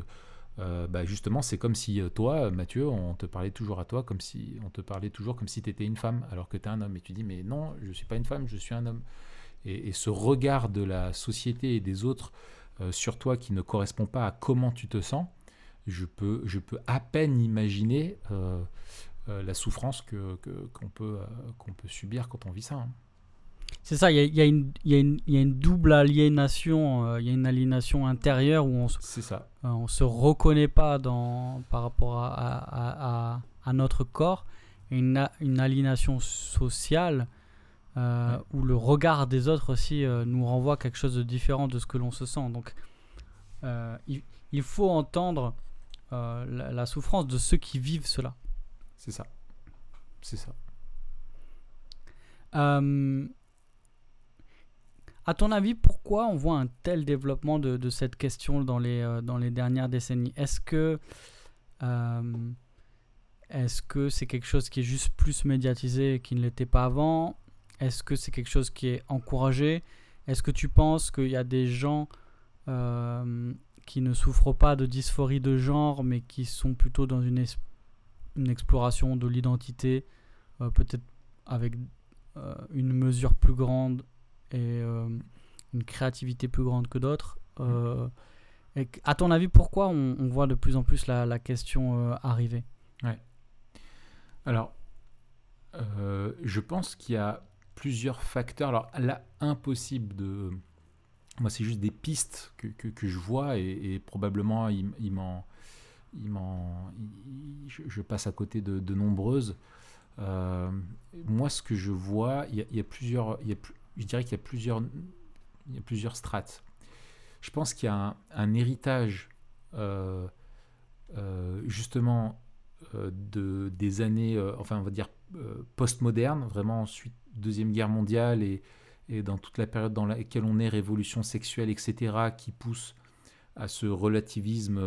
euh, bah, justement, c'est comme si euh, toi, Mathieu, on te parlait toujours à toi comme si on te parlait toujours comme si tu étais une femme, alors que tu es un homme. Et tu dis, mais non, je suis pas une femme, je suis un homme. Et, ce regard de la société et des autres euh, sur toi qui ne correspond pas à comment tu te sens, je peux, je peux à peine imaginer la souffrance que, que- qu'on peut, qu'on peut subir quand on vit ça. hein. C'est ça, il y a, y une- y y a double aliénation, euh, il y a une aliénation intérieure où on se, ça. euh, on se reconnaît pas dans, par rapport à, à- à- à- à notre corps, et une, a- une aliénation sociale euh, Ouais. où le regard des autres aussi nous renvoie quelque chose de différent de ce que l'on se sent. Donc il, il faut entendre la, la souffrance de ceux qui vivent cela. C'est ça. C'est ça. Euh, à ton avis, pourquoi on voit un tel développement de, cette question dans les, euh, dans les dernières décennies? Est-ce que euh, est-ce que c'est quelque chose qui est juste plus médiatisé qu'il ne l'était pas avant? Est-ce que c'est quelque chose qui est encouragé? Est-ce que tu penses qu'il y a des gens euh, qui ne souffrent pas de dysphorie de genre, mais qui sont plutôt dans une, une exploration de l'identité, peut-être avec une mesure plus grande et euh, une créativité plus grande que d'autres. Euh, et qu- à ton avis, pourquoi on, on voit de plus en plus la, la question euh, arriver? Alors, euh, je pense qu'il y a plusieurs facteurs. Alors là, impossible de... Moi, c'est juste des pistes que, que- que je vois et, et probablement il, il m'en... Il m'en il- je, je passe à côté de, de nombreuses. Euh, moi, ce que je vois, il y a, il y a plusieurs... il y a plus- je dirais qu'il y a plusieurs... Il y a plusieurs strates. Je pense qu'il y a un, héritage, euh, euh, justement, euh, de, des années, enfin on va dire postmodernes, vraiment ensuite Deuxième Guerre mondiale et, dans toute la période dans laquelle on est, révolution sexuelle, etc., qui pousse à ce relativisme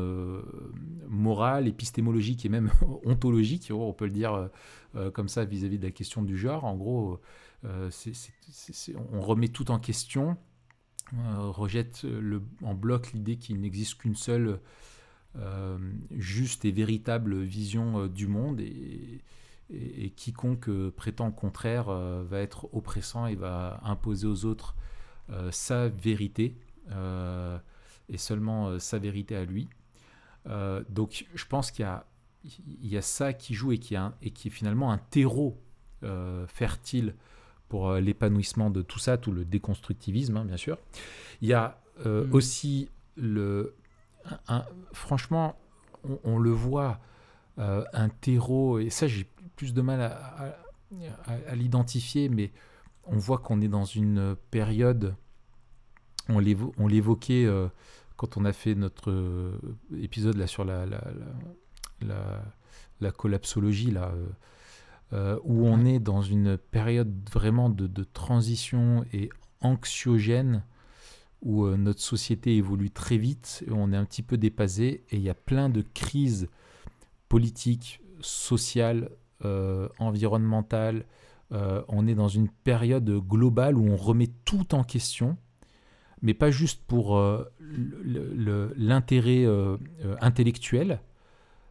moral, épistémologique et même ontologique, on peut le dire comme ça vis-à-vis de la question du genre. En gros, euh, on remet tout en question, euh, rejette le, en bloc l'idée qu'il n'existe qu'une seule euh, juste et véritable vision euh, du monde et, quiconque euh, prétend le contraire euh, va être oppressant et va imposer aux autres euh, sa vérité euh, et seulement euh, sa vérité à lui. Euh, donc je pense qu'il y y a ça qui joue et qui, et qui est finalement un terreau euh, fertile pour euh, l'épanouissement de tout ça, tout le déconstructivisme, hein, bien sûr. Il y a euh, Mhm. aussi le, un- un- franchement, on, on le voit, euh, un terreau, et ça j'ai plus de mal à, à- à- à l'identifier, mais on voit qu'on est dans une période, on l'évo- on l'évoquait euh, quand on a fait notre épisode là sur la, la- la collapsologie, là, euh, où on est dans une période vraiment de, transition et anxiogène, où euh, notre société évolue très vite, et on est un petit peu dépassé, et il y a plein de crises politiques, sociales, euh, environnementales. On est dans une période globale où on remet tout en question, mais pas juste pour l'intérêt intellectuel,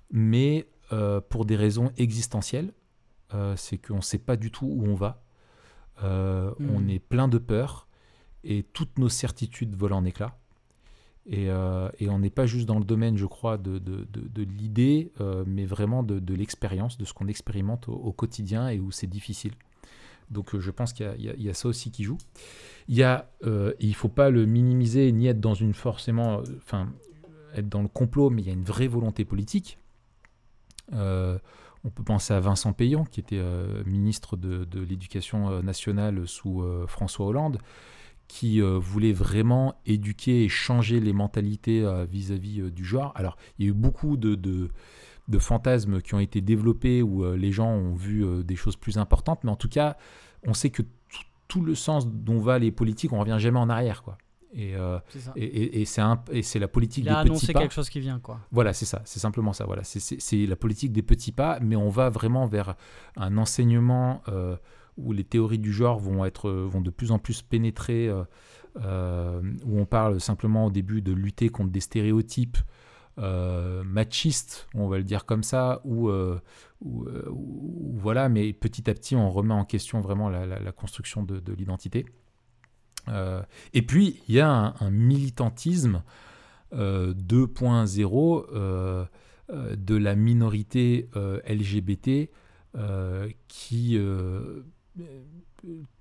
mais pour des raisons existentielles. Euh, c'est qu'on ne sait pas du tout où on va. Euh. On est plein de peur et toutes nos certitudes volent en éclats. Et, euh, et on n'est pas juste dans le domaine, je crois, de, de, de- de l'idée, mais vraiment de, de l'expérience, de ce qu'on expérimente au, au quotidien et où c'est difficile. Donc je pense qu'il y, y, a ça aussi qui joue. Il y a, il faut pas le minimiser ni être dans une forcément, enfin être dans le complot, mais il y a une vraie volonté politique. On peut penser à Vincent Payan, qui était ministre de, l'éducation nationale sous François Hollande, qui voulait vraiment éduquer et changer les mentalités vis-à-vis du genre. Alors, il y a eu beaucoup de, fantasmes qui ont été développés où euh, les gens ont vu euh, des choses plus importantes, mais en tout cas, on sait que tout le sens dont va les politiques, on revient jamais en arrière. Et, euh, et, et, c'est la politique Il a des petits pas. quelque chose qui vient, quoi. Voilà, c'est ça, c'est simplement ça. Voilà, c'est la politique des petits pas, mais on va vraiment vers un enseignement où les théories du genre vont être, vont de plus en plus pénétrer, où on parle simplement au début de lutter contre des stéréotypes, euh, machiste, on va le dire comme ça, ou, euh, euh, voilà, mais petit à petit on remet en question vraiment la, construction de, l'identité. Et puis il y a un, militantisme 2.0 de la minorité LGBT qui,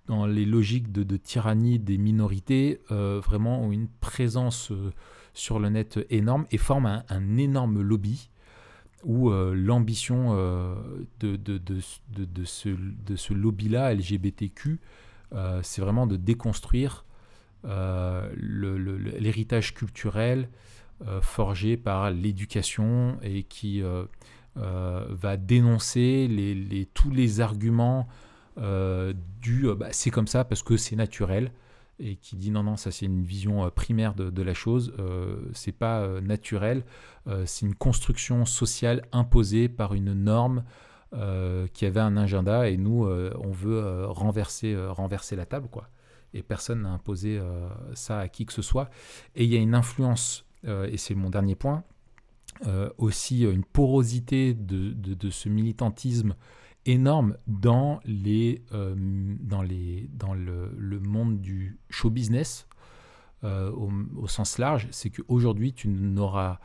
dans les logiques de, tyrannie des minorités, vraiment ont une présence sur le net énorme et forme un, énorme lobby où euh, l'ambition euh, de ce lobby-là, LGBTQ, euh, c'est vraiment de déconstruire l'héritage culturel forgé par l'éducation et qui va dénoncer tous les arguments du bah, c'est comme ça parce que c'est naturel et qui dit non, non, ça c'est une vision euh, primaire de, la chose, euh, c'est pas euh, naturel, c'est une construction sociale imposée par une norme qui avait un agenda et nous, on veut renverser, renverser la table, quoi. Et personne n'a imposé ça à qui que ce soit. Et il y a une influence, et c'est mon dernier point, aussi une porosité de, ce militantisme énorme dans, les, euh, dans, les, dans le, monde du show business euh, au, au, sens large. C'est qu'aujourd'hui, tu n'auras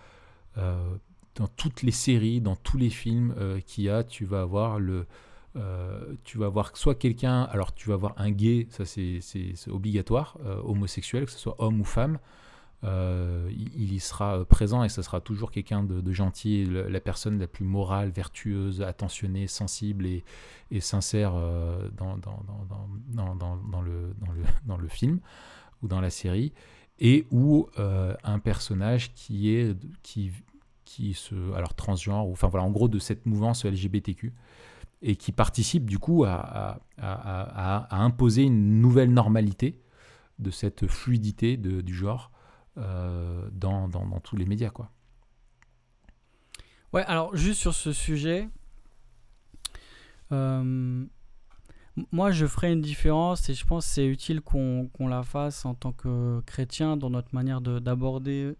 euh, dans toutes les séries, dans tous les films qu'il y a, tu vas avoir le. tu vas avoir soit quelqu'un, alors tu vas avoir un gay, ça c'est obligatoire, homosexuel, que ce soit homme ou femme, euh, il, y sera présent et ce sera toujours quelqu'un de, gentil, la personne la plus morale, vertueuse, attentionnée, sensible et, sincère euh, dans, dans, dans, le, dans le film ou dans la série, et ou euh, un personnage qui est qui, alors transgenre ou enfin voilà en gros de cette mouvance LGBTQ et qui participe du coup à, imposer une nouvelle normalité de cette fluidité du genre euh, dans, tous les médias. Quoi. Ouais, alors juste sur ce sujet, euh, moi je ferai une différence et je pense que c'est utile qu'on la fasse en tant que chrétien dans notre manière d'aborder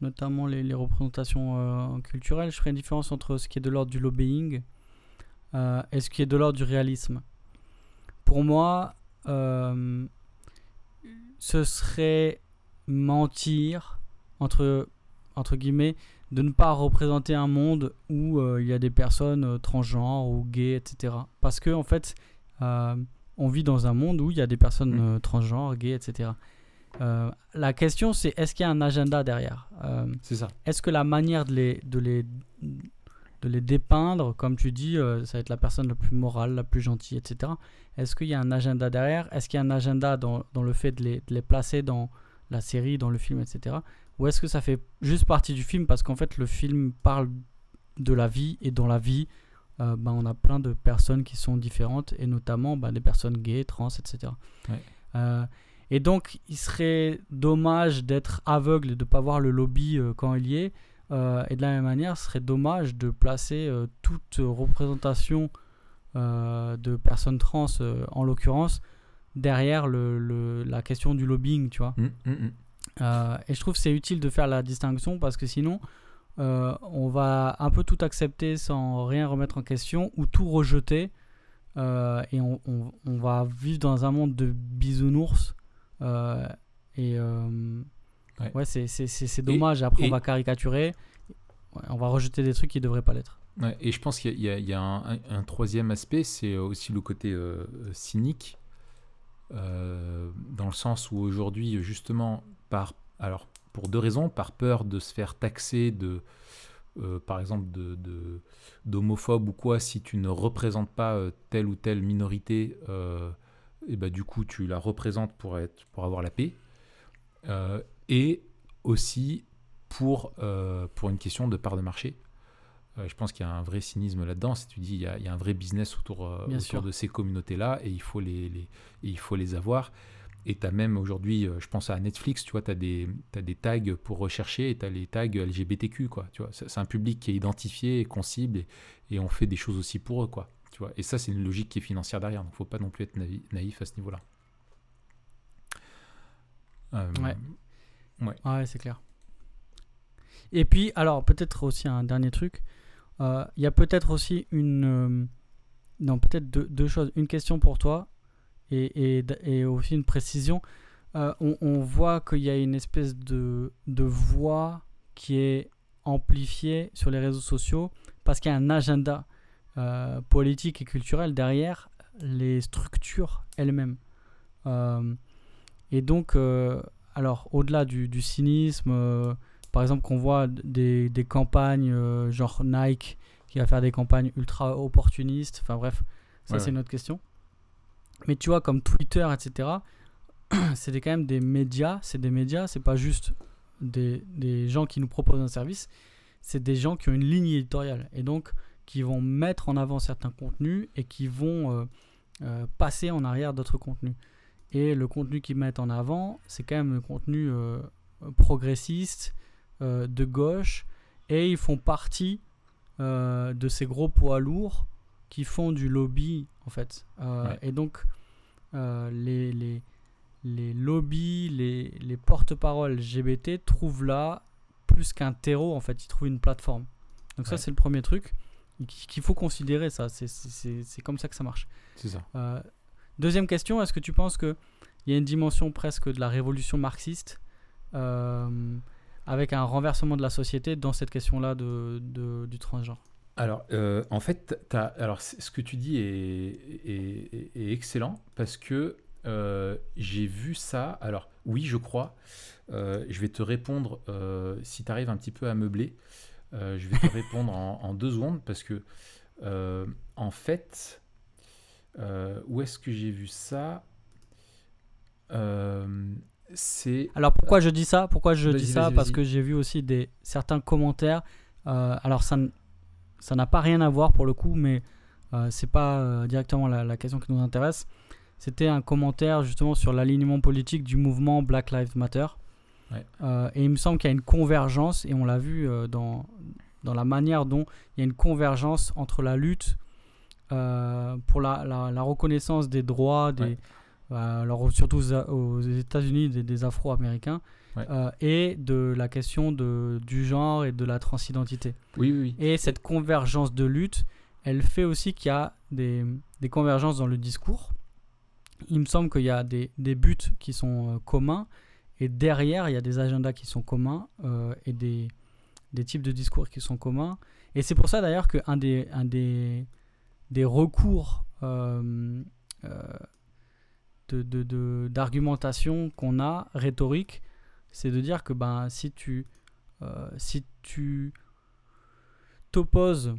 notamment les, les représentations euh, culturelles. Je ferai une différence entre ce qui est de l'ordre du lobbying et ce qui est de l'ordre du réalisme. Pour moi, ce serait mentir, entre, entre guillemets, de ne pas représenter un monde où euh, il y a des personnes euh, transgenres ou gays, etc. Parce que, en fait, euh, on vit dans un monde où il y a des personnes mm. transgenres, gays, etc. la question, c'est est-ce qu'il y a un agenda derrière? C'est ça. Est-ce que la manière de les, de les, de les dépeindre, comme tu dis, ça va être la personne la plus morale, la plus gentille, etc. Est-ce qu'il y a un agenda derrière? Est-ce qu'il y a un agenda dans, dans le fait de les, de les placer dans la série, dans le film, etc. Ou est-ce que ça fait juste partie du film parce qu'en fait le film parle de la vie et dans la vie, euh, ben, on a plein de personnes qui sont différentes et notamment ben, des personnes gays, trans, etc. Euh, et donc il serait dommage d'être aveugle et de ne pas voir le lobby euh, quand il y est. et de la même manière, ce serait dommage de placer toute représentation de personnes trans, en l'occurrence, derrière le, la question du lobbying, tu vois. Mmh, mmh, mmh. Euh, et je trouve que c'est utile de faire la distinction parce que sinon, euh, on va un peu tout accepter sans rien remettre en question ou tout rejeter. Euh, et on, on, va vivre dans un monde de bisounours. Et ouais, c'est, c'est, dommage. Après, on va caricaturer. ouais, on va rejeter des trucs qui devraient pas l'être. Ouais, et je pense qu'il y a, il y a un, troisième aspect, c'est aussi le côté euh, cynique, euh, dans le sens où aujourd'hui, justement, par, alors, pour deux raisons, par peur de se faire taxer de, euh, par exemple, de, de- d'homophobe ou quoi, si tu ne représentes pas euh, telle ou telle minorité, euh, et bah, du coup, tu la représentes pour, être, pour avoir la paix. Euh, et aussi pour, euh, pour une question de part de marché. Euh, je pense qu'il y a un vrai cynisme là-dedans. Si tu dis, il y a, il y a un vrai business autour, autour de ces communautés-là et il faut les, il faut les avoir. Et tu as même aujourd'hui, je pense à Netflix, tu vois, tu as, des tags pour rechercher et tu as les tags LGBTQ, quoi. Tu vois, c'est c'est un public qui est identifié et qu'on cible et, et on fait des choses aussi pour eux, quoi. Tu vois. Et ça, c'est une logique qui est financière derrière. Donc, faut pas non plus être naïf, naïf à ce niveau-là. Euh, Ouais. Ah ouais, c'est clair. Et puis, alors, peut-être aussi un dernier truc. Euh, Il y a peut-être aussi une. euh, non, peut-être deux, deux choses. Une question pour toi et, et, d- et aussi une précision. On, on voit qu'il y a une espèce de, de voix qui est amplifiée sur les réseaux sociaux parce qu'il y a un agenda euh, politique et culturel derrière les structures elles-mêmes. Euh, et donc, euh, alors, au-delà du, du cynisme, par exemple, qu'on voit des, des campagnes genre Nike qui va faire des campagnes ultra opportunistes, enfin bref, ça Ouais, c'est ouais. une autre question. Mais tu vois, comme Twitter, etc., c'est quand même des médias, c'est des médias, c'est pas juste des, des gens qui nous proposent un service, c'est des gens qui ont une ligne éditoriale et donc qui vont mettre en avant certains contenus et qui vont euh, euh, passer en arrière d'autres contenus. Et le contenu qu'ils mettent en avant, c'est quand même le contenu euh, progressiste, de gauche, et ils font partie de ces gros poids lourds qui font du lobby, en fait. Ouais. Et donc, les, les, les lobbies, les, les porte-paroles LGBT trouvent là plus qu'un terreau, en fait, ils trouvent une plateforme. Donc ça, c'est le premier truc qu'il faut considérer, ça. C'est- comme ça que ça marche. C'est ça. Euh, deuxième question, est-ce que tu penses qu'il y a une dimension presque de la révolution marxiste euh, avec un renversement de la société dans cette question-là de, de- du transgenre? Alors, euh, en fait, alors, ce que tu dis est, est- excellent parce que euh, j'ai vu ça. Alors, oui, je crois. Euh, je vais te répondre, si tu arrives un petit peu à meubler, euh, je vais te répondre en, en deux secondes parce que, euh, en fait, euh, où est-ce que j'ai vu ça? C'est. Alors pourquoi je dis ça? Pourquoi je dis ça? Parce que j'ai vu aussi des, certains commentaires. alors ça n'a pas rien à voir pour le coup, mais c'est pas directement la, la question qui nous intéresse. C'était un commentaire justement sur l'alignement politique du mouvement Black Lives Matter. Ouais. Euh, et il me semble qu'il y a une convergence, et on l'a vu euh, dans, dans la manière dont il y a une convergence entre la lutte euh, pour la, la- la reconnaissance des droits des, Ouais. alors surtout aux, aux États-Unis des, des Afro-Américains Ouais. et de la question de, du genre et de la transidentité. Oui, oui, oui. Et cette convergence de lutte, elle fait aussi qu'il y a des, des convergences dans le discours. Il me semble qu'il y a des, des buts qui sont communs et derrière, il y a des agendas qui sont communs euh, et des, types de discours qui sont communs. Et c'est pour ça d'ailleurs qu'un des, un des, recours euh, euh, d'argumentation qu'on a, rhétorique, c'est de dire que ben, si tu, si tu t'opposes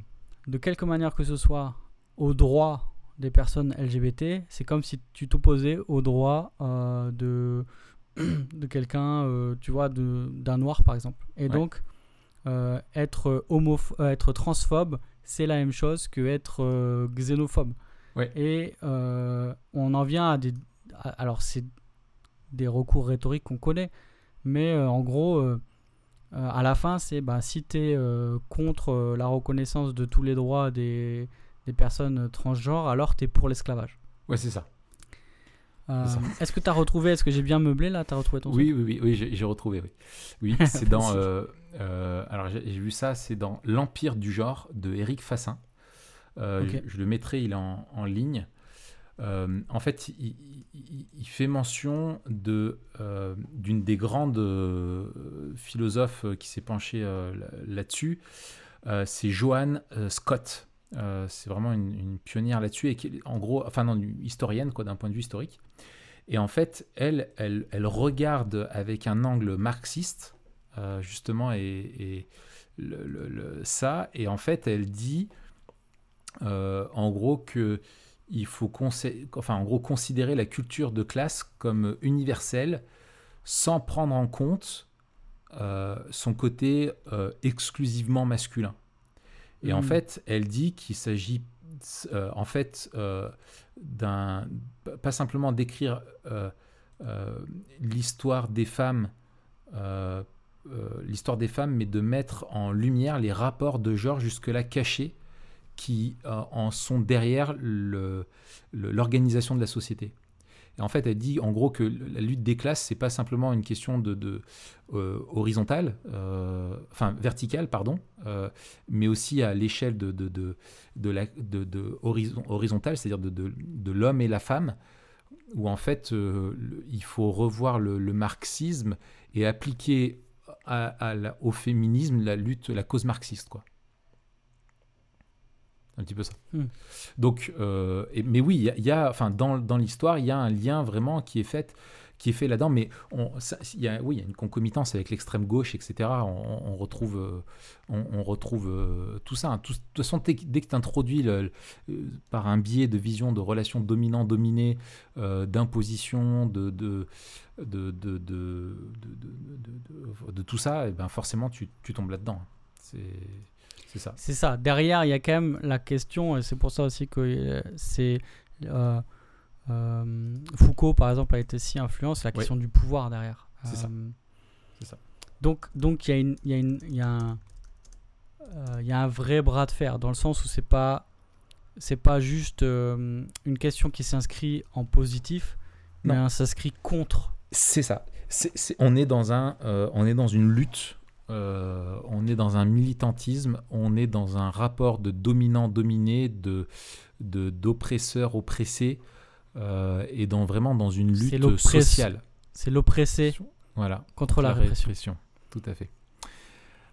de quelque manière que ce soit aux droits des personnes LGBT, c'est comme si tu t'opposais aux droits de, de quelqu'un, euh, tu vois, d'un noir par exemple. Et Ouais. donc, euh, être, homoph- euh, être transphobe, c'est la même chose que être euh, xénophobe. Ouais. Et on en vient à des... à- alors, c'est des recours rhétoriques qu'on connaît, mais en gros, à la fin, c'est bah, si tu es contre la reconnaissance de tous les droits des, des personnes transgenres, alors tu es pour l'esclavage. Ouais, c'est ça. Euh. Est-ce que tu as retrouvé, est-ce que j'ai bien meublé là Tu as retrouvé ton Oui, oui, oui, oui j'ai retrouvé, oui. Oui, c'est dans. Euh, euh, alors, j'ai vu ça, c'est dans L'Empire du genre de Éric Fassin. Je, je le mettrai, il est en, en ligne. En fait, il, il- il fait mention de d'une des grandes philosophes qui s'est penchée là- là-dessus. C'est Joanne Scott. Euh, c'est vraiment une, pionnière là-dessus et en gros, enfin non, une historienne quoi, d'un point de vue historique. Et en fait, elle, elle, elle regarde avec un angle marxiste euh, justement et, ça. Et en fait, elle dit euh, en gros que il faut enfin, en gros, considérer la culture de classe comme universelle sans prendre en compte euh, son côté exclusivement masculin. Et en Mm. fait, elle dit qu'il s'agit euh, en fait euh, d'un pas simplement d'écrire euh, l'histoire des femmes, l'histoire des femmes, mais de mettre en lumière les rapports de genre jusque-là cachés qui en sont derrière le- le- l'organisation de la société. En fait, elle dit en gros que la lutte des classes, c'est pas simplement une question de, euh, horizontale, euh, enfin verticale, pardon, euh, mais aussi à l'échelle de, horizontale, c'est-à-dire de, l'homme et la femme, où en fait il faut revoir le, marxisme et appliquer au féminisme la lutte, la cause marxiste, quoi. Un petit peu ça. Hmm. Donc, euh, et- mais oui, il y a- il y, a, enfin, dans, dans l'histoire, il y a un lien vraiment qui est fait, qui est fait là-dedans. Mais on, ça- y a, oui, il y a une concomitance avec l'extrême gauche, etc. On, on retrouve, euh, on, on retrouve euh, tout ça. hein. Tout- de toute façon, dès, que- tu introduis le- euh, par un biais de vision de relations dominant-dominé, euh, d'imposition, de, de, de, de, de, de, de- de- de- de tout ça, et ben forcément, tu, tu tombes là-dedans. C'est c'est ça. C'est ça. Derrière, il y a quand même la question, et c'est pour ça aussi que euh, c'est. euh, euh, Foucault, par exemple, a été si influent, c'est la Oui. question du pouvoir derrière. C'est ça. Donc, donc il y a une, il y a une, il y a un, il y a un vrai bras de fer dans le sens où c'est pas, c'est pas juste euh, une question qui s'inscrit en positif, mais un s'inscrit contre. C'est ça. On, est dans un, euh, on est dans une lutte, euh, on est dans un militantisme, on est dans un rapport de dominant-dominé, de, de, d'oppresseur oppressé, euh, et dans, vraiment dans une lutte sociale. C'est l'oppressé Voilà, contre la répression. Tout à fait.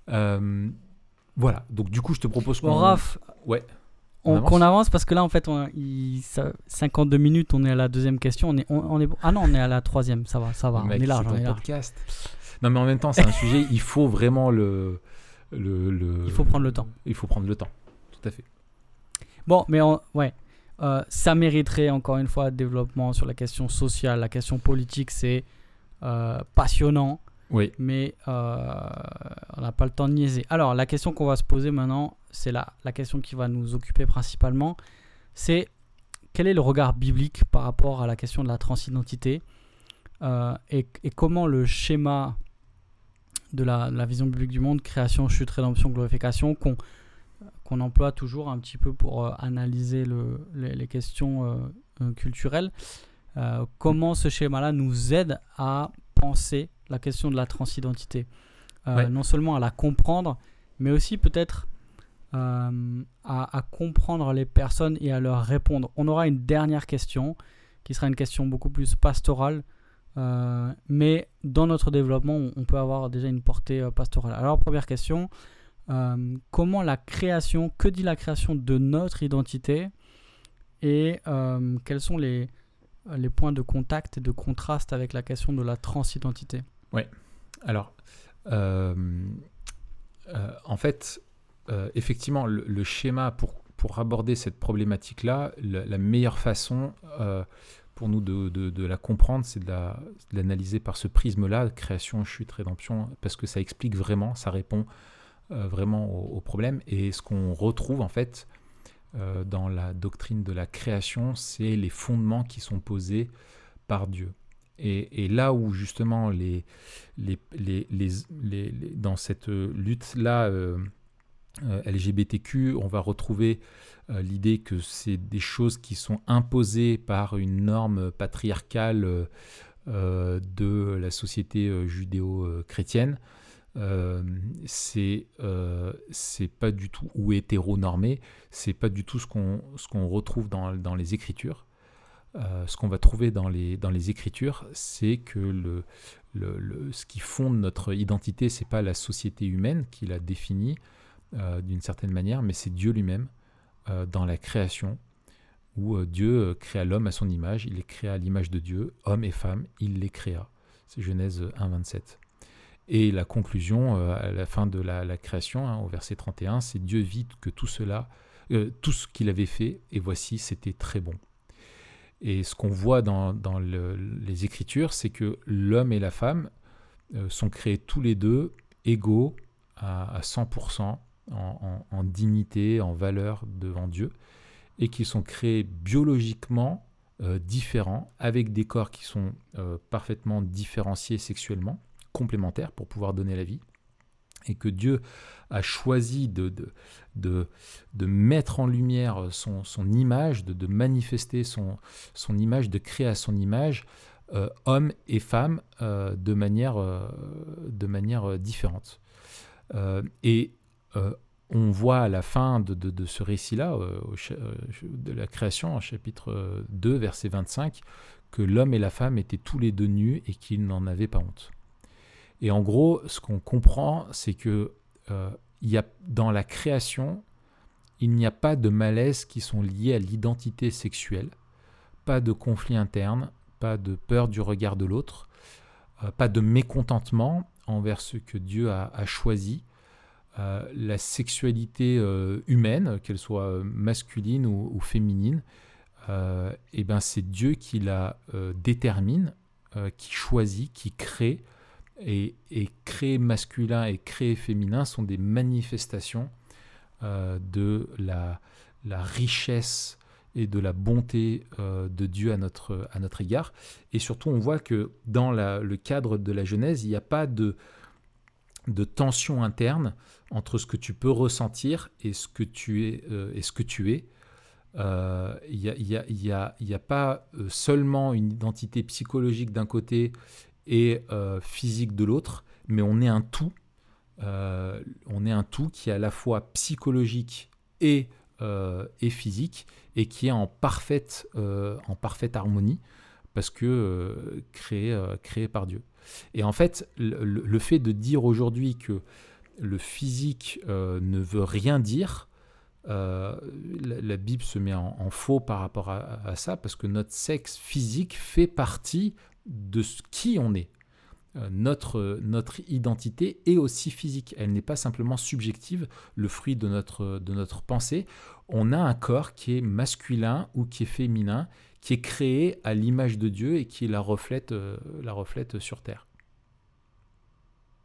Euh, voilà, donc du coup, je te propose Bon, qu'on... Raph, Ouais. avance qu'on avance parce que là, en fait, on, il, ça- 52 minutes, on est à la deuxième question. On est, on, on est, ah non, on est à la troisième. Ça va, ça va. Mec, on est large, c'est on est large. podcast. Non, mais en même temps, c'est un sujet, il faut vraiment le, le, le- Il faut prendre le temps. Il faut prendre le temps, tout à fait. Bon, mais on- ouais, Euh, ça mériterait encore une fois développement sur la question sociale, la question politique, c'est euh, passionnant, Oui, mais euh, on n'a pas le temps de niaiser. Alors, la question qu'on va se poser maintenant, c'est la, la question qui va nous occuper principalement, c'est quel est le regard biblique par rapport à la question de la transidentité et, et comment le schéma de la, vision biblique du monde, création, chute, rédemption, glorification, qu'on qu'on emploie toujours un petit peu pour euh, analyser le- les, les questions euh, euh, culturelles, euh, comment ce schéma-là nous aide à penser la question de la transidentité? Euh, Ouais. Non seulement à la comprendre, mais aussi peut-être à, à comprendre les personnes et à leur répondre. On aura une dernière question qui sera une question beaucoup plus pastorale, euh, mais dans notre développement, on, peut avoir déjà une portée euh, pastorale. Alors, première question, euh, comment la création, que dit la création de notre identité et quels sont les, points de contact et de contraste avec la question de la transidentité? Alors, euh, euh, en fait, effectivement, le, schéma pour, aborder cette problématique-là, la, meilleure façon pour nous de, de- la comprendre, c'est de la- de l'analyser par ce prisme-là, création, chute, rédemption, parce que ça explique vraiment, ça répond euh, vraiment au, au problème. Et ce qu'on retrouve, en fait, euh, dans la doctrine de la création, c'est les fondements qui sont posés par Dieu. Et, là où justement les, les, les, les, dans cette euh, lutte-là LGBTQ, on va retrouver euh, l'idée que c'est des choses qui sont imposées par une norme patriarcale euh, euh, de la société euh, judéo-chrétienne. Euh, c'est euh, pas du tout ou hétéronormé, c'est pas du tout ce qu'on retrouve dans, dans les écritures. euh, ce qu'on va trouver dans les, dans les Écritures, c'est que le, le, ce qui fonde notre identité, c'est pas la société humaine qui la définit euh, d'une certaine manière, mais c'est Dieu lui-même euh, dans la création, où Dieu créa l'homme à son image, il les créa à l'image de Dieu, homme et femme, il les créa. C'est Genèse 1, 27. Et la conclusion à la fin de la, création, hein, au verset 31, c'est Dieu vit que tout cela, tout ce qu'il avait fait, et voici, c'était très bon. Et ce qu'on voit dans, les Écritures, c'est que l'homme et la femme euh, sont créés tous les deux égaux à, 100% en, dignité, en valeur devant Dieu, et qu'ils sont créés biologiquement euh, différents, avec des corps qui sont euh, parfaitement différenciés sexuellement, complémentaires pour pouvoir donner la vie et que Dieu a choisi de, de, de, mettre en lumière son, son image, de, manifester son, son image, de créer à son image euh, hommes et femmes euh, de manière, de manière différente. et on voit à la fin de, ce récit-là, de la création, chapitre 2, verset 25, que l'homme et la femme étaient tous les deux nus et qu'ils n'en avaient pas honte. Et en gros, ce qu'on comprend, c'est que euh, y a, dans la création, il n'y a pas de malaise qui sont liés à l'identité sexuelle, pas de conflit interne, pas de peur du regard de l'autre, euh, pas de mécontentement envers ce que Dieu a, choisi. Euh, la sexualité humaine, qu'elle soit masculine ou, féminine, et ben c'est Dieu qui la détermine, qui choisit, qui crée et, créer masculin et créer féminin sont des manifestations euh, de la, richesse et de la bonté euh, de Dieu à notre, à notre égard. Et surtout, on voit que dans le cadre de la Genèse, il n'y a pas de, de tension interne entre ce que tu peux ressentir et ce que tu es. Euh, et ce que tu es. Il n'y a, y a, pas seulement une identité psychologique d'un côté et euh, physique de l'autre, mais on est un tout. Euh, on est un tout qui est à la fois psychologique et, euh, et physique et qui est en parfaite, en parfaite harmonie parce que créé, créé par Dieu. Et en fait, le, fait de dire aujourd'hui que le physique ne veut rien dire, la, Bible se met en, faux par rapport à, ça, parce que notre sexe physique fait partie de qui on est. Euh, notre, notre identité est aussi physique, elle n'est pas simplement subjective, le fruit de notre, de notre pensée. On a un corps qui est masculin ou qui est féminin, qui est créé à l'image de Dieu et qui la reflète, euh, la reflète sur Terre.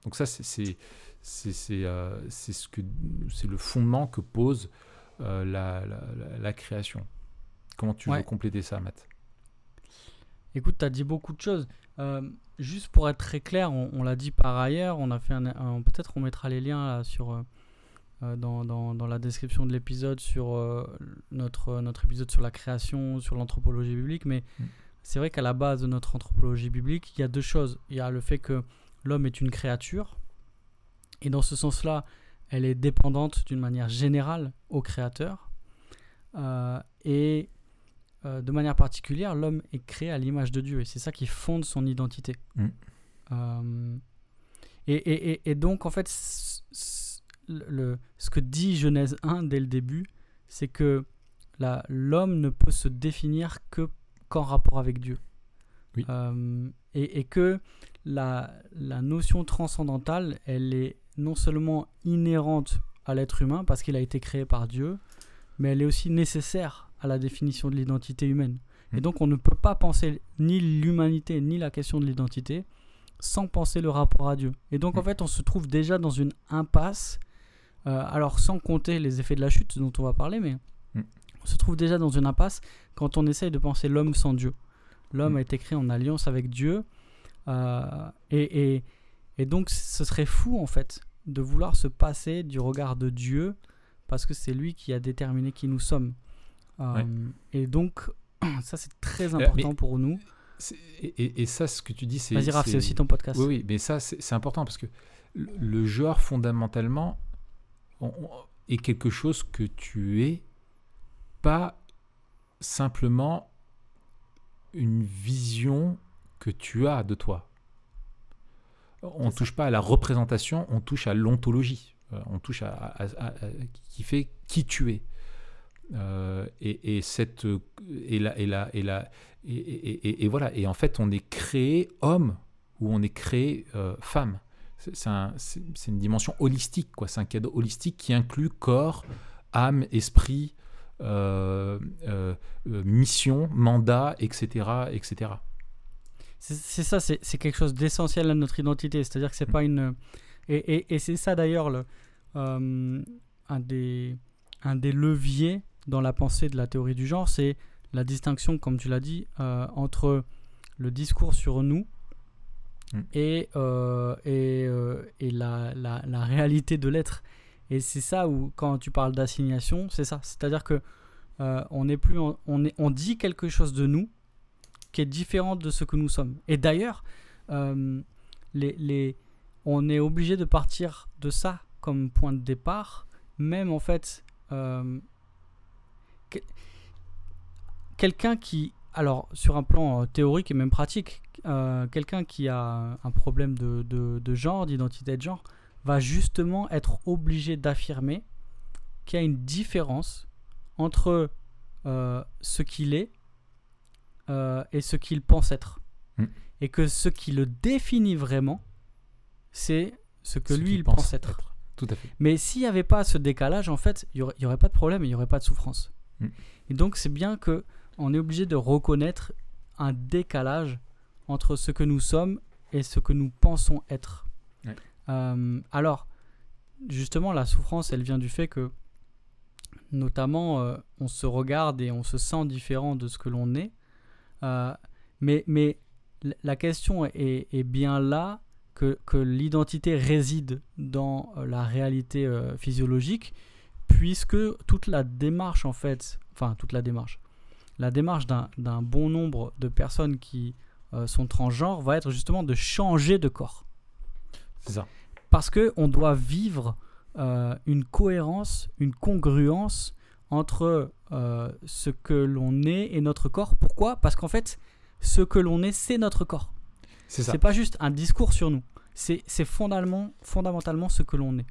Donc ça, c'est c'est euh, ce que c'est le fondement que pose la, la, création. Comment tu veux compléter ça, Matt? Écoute, tu as dit beaucoup de choses. Euh, juste pour être très clair, on, l'a dit par ailleurs, on a fait un, peut-être on mettra les liens sur, euh, euh, dans, dans, dans, la description de l'épisode sur notre, notre épisode sur la création, sur l'anthropologie biblique, mais mm. c'est vrai qu'à la base de notre anthropologie biblique, il y a deux choses. Il y a le fait que l'homme est une créature, et dans ce sens-là, elle est dépendante d'une manière générale au créateur. et euh, de manière particulière, l'homme est créé à l'image de Dieu et c'est ça qui fonde son identité. Mm. Euh, et, donc, en fait, le, ce que dit Genèse 1 dès le début, c'est que l'homme ne peut se définir que qu'en rapport avec Dieu. Euh, et, que la, la notion transcendantale, elle est non seulement inhérente à l'être humain parce qu'il a été créé par Dieu, mais elle est aussi nécessaire à la définition de l'identité humaine. Et mm. donc on ne peut pas penser ni l'humanité ni la question de l'identité sans penser le rapport à Dieu. Et donc en mm. fait on se trouve déjà dans une impasse, euh, alors sans compter les effets de la chute dont on va parler, mais mm. on se trouve déjà dans une impasse quand on essaye de penser l'homme sans Dieu. L'homme a été créé en alliance avec Dieu. Euh, et, et, et, donc ce serait fou en fait de vouloir se passer du regard de Dieu parce que c'est lui qui a déterminé qui nous sommes. Euh, et donc, ça, c'est très euh, important pour nous. Et, ça, ce que tu dis, c'est. Vas-y, Raph, c'est aussi ton podcast. Oui, oui, mais ça, c'est important parce que le genre, fondamentalement, est quelque chose que tu es pas simplement une vision que tu as de toi. On ne touche pas à la représentation, on touche à l'ontologie. Euh, on touche à, qui fait qui tu es. Euh, et, cette et la, et la, et, la, et, voilà. Et en fait on est créé homme ou on est créé euh, femme. C'est un, une dimension holistique quoi. C'est un cadeau holistique qui inclut corps âme esprit mission mandat etc etc c'est ça c'est quelque chose d'essentiel à notre identité c'est à dire que c'est pas une et, c'est ça d'ailleurs le un des un des leviers dans la pensée de la théorie du genre, c'est la distinction, comme tu l'as dit, euh, entre le discours sur nous mm. et, euh, et, euh, et la, la, la, réalité de l'être. Et c'est ça où, quand tu parles d'assignation, c'est ça. C'est-à-dire que on est plus, on, est, on dit quelque chose de nous qui est différent de ce que nous sommes. Et d'ailleurs, les, on est obligé de partir de ça comme point de départ, même en fait quelqu'un qui, alors sur un plan euh, théorique et même pratique, euh, quelqu'un qui a un problème de, genre, d'identité de genre, va justement être obligé d'affirmer qu'il y a une différence entre euh, ce qu'il est et ce qu'il pense être. Mm. Et que ce qui le définit vraiment, c'est ce que lui, il pense, être. Tout à fait. Mais s'il n'y avait pas ce décalage, en fait, il n'y aurait, pas de problème, il n'y aurait pas de souffrance. Mm. Et donc, c'est bien que on est obligé de reconnaître un décalage entre ce que nous sommes et ce que nous pensons être. Euh, alors, justement, la souffrance, elle vient du fait que, notamment, euh, on se regarde et on se sent différent de ce que l'on est. Euh, mais, mais la question est, est bien là que, que l'identité réside dans la réalité physiologique, puisque toute la démarche, en fait, enfin, toute la démarche, la démarche d'un bon nombre de personnes qui euh, sont transgenres va être justement de changer de corps. C'est ça. Parce qu'on doit vivre euh, une cohérence, une congruence entre euh, ce que l'on est et notre corps. Pourquoi? Parce qu'en fait, ce que l'on est, c'est notre corps. C'est ça. C'est pas juste un discours sur nous. C'est fondamentalement, fondamentalement ce que l'on est.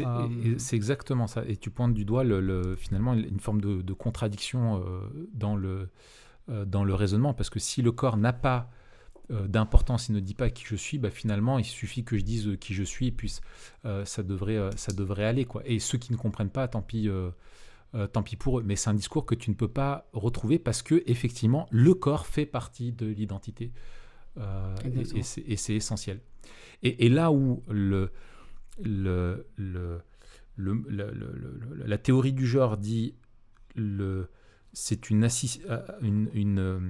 Euh, c'est exactement ça. Et tu pointes du doigt le, finalement une forme de, contradiction euh, dans, le, euh, dans le raisonnement. Parce que si le corps n'a pas d'importance, il ne dit pas qui je suis, bah finalement, il suffit que je dise qui je suis, et puis ça, devrait, ça devrait aller. Quoi. Et ceux qui ne comprennent pas, tant pis, tant pis pour eux. Mais c'est un discours que tu ne peux pas retrouver parce que, effectivement, le corps fait partie de l'identité. et, et c'est essentiel. Et, et, là où le, le, le, la théorie du genre dit le c'est une, euh, une, une, euh,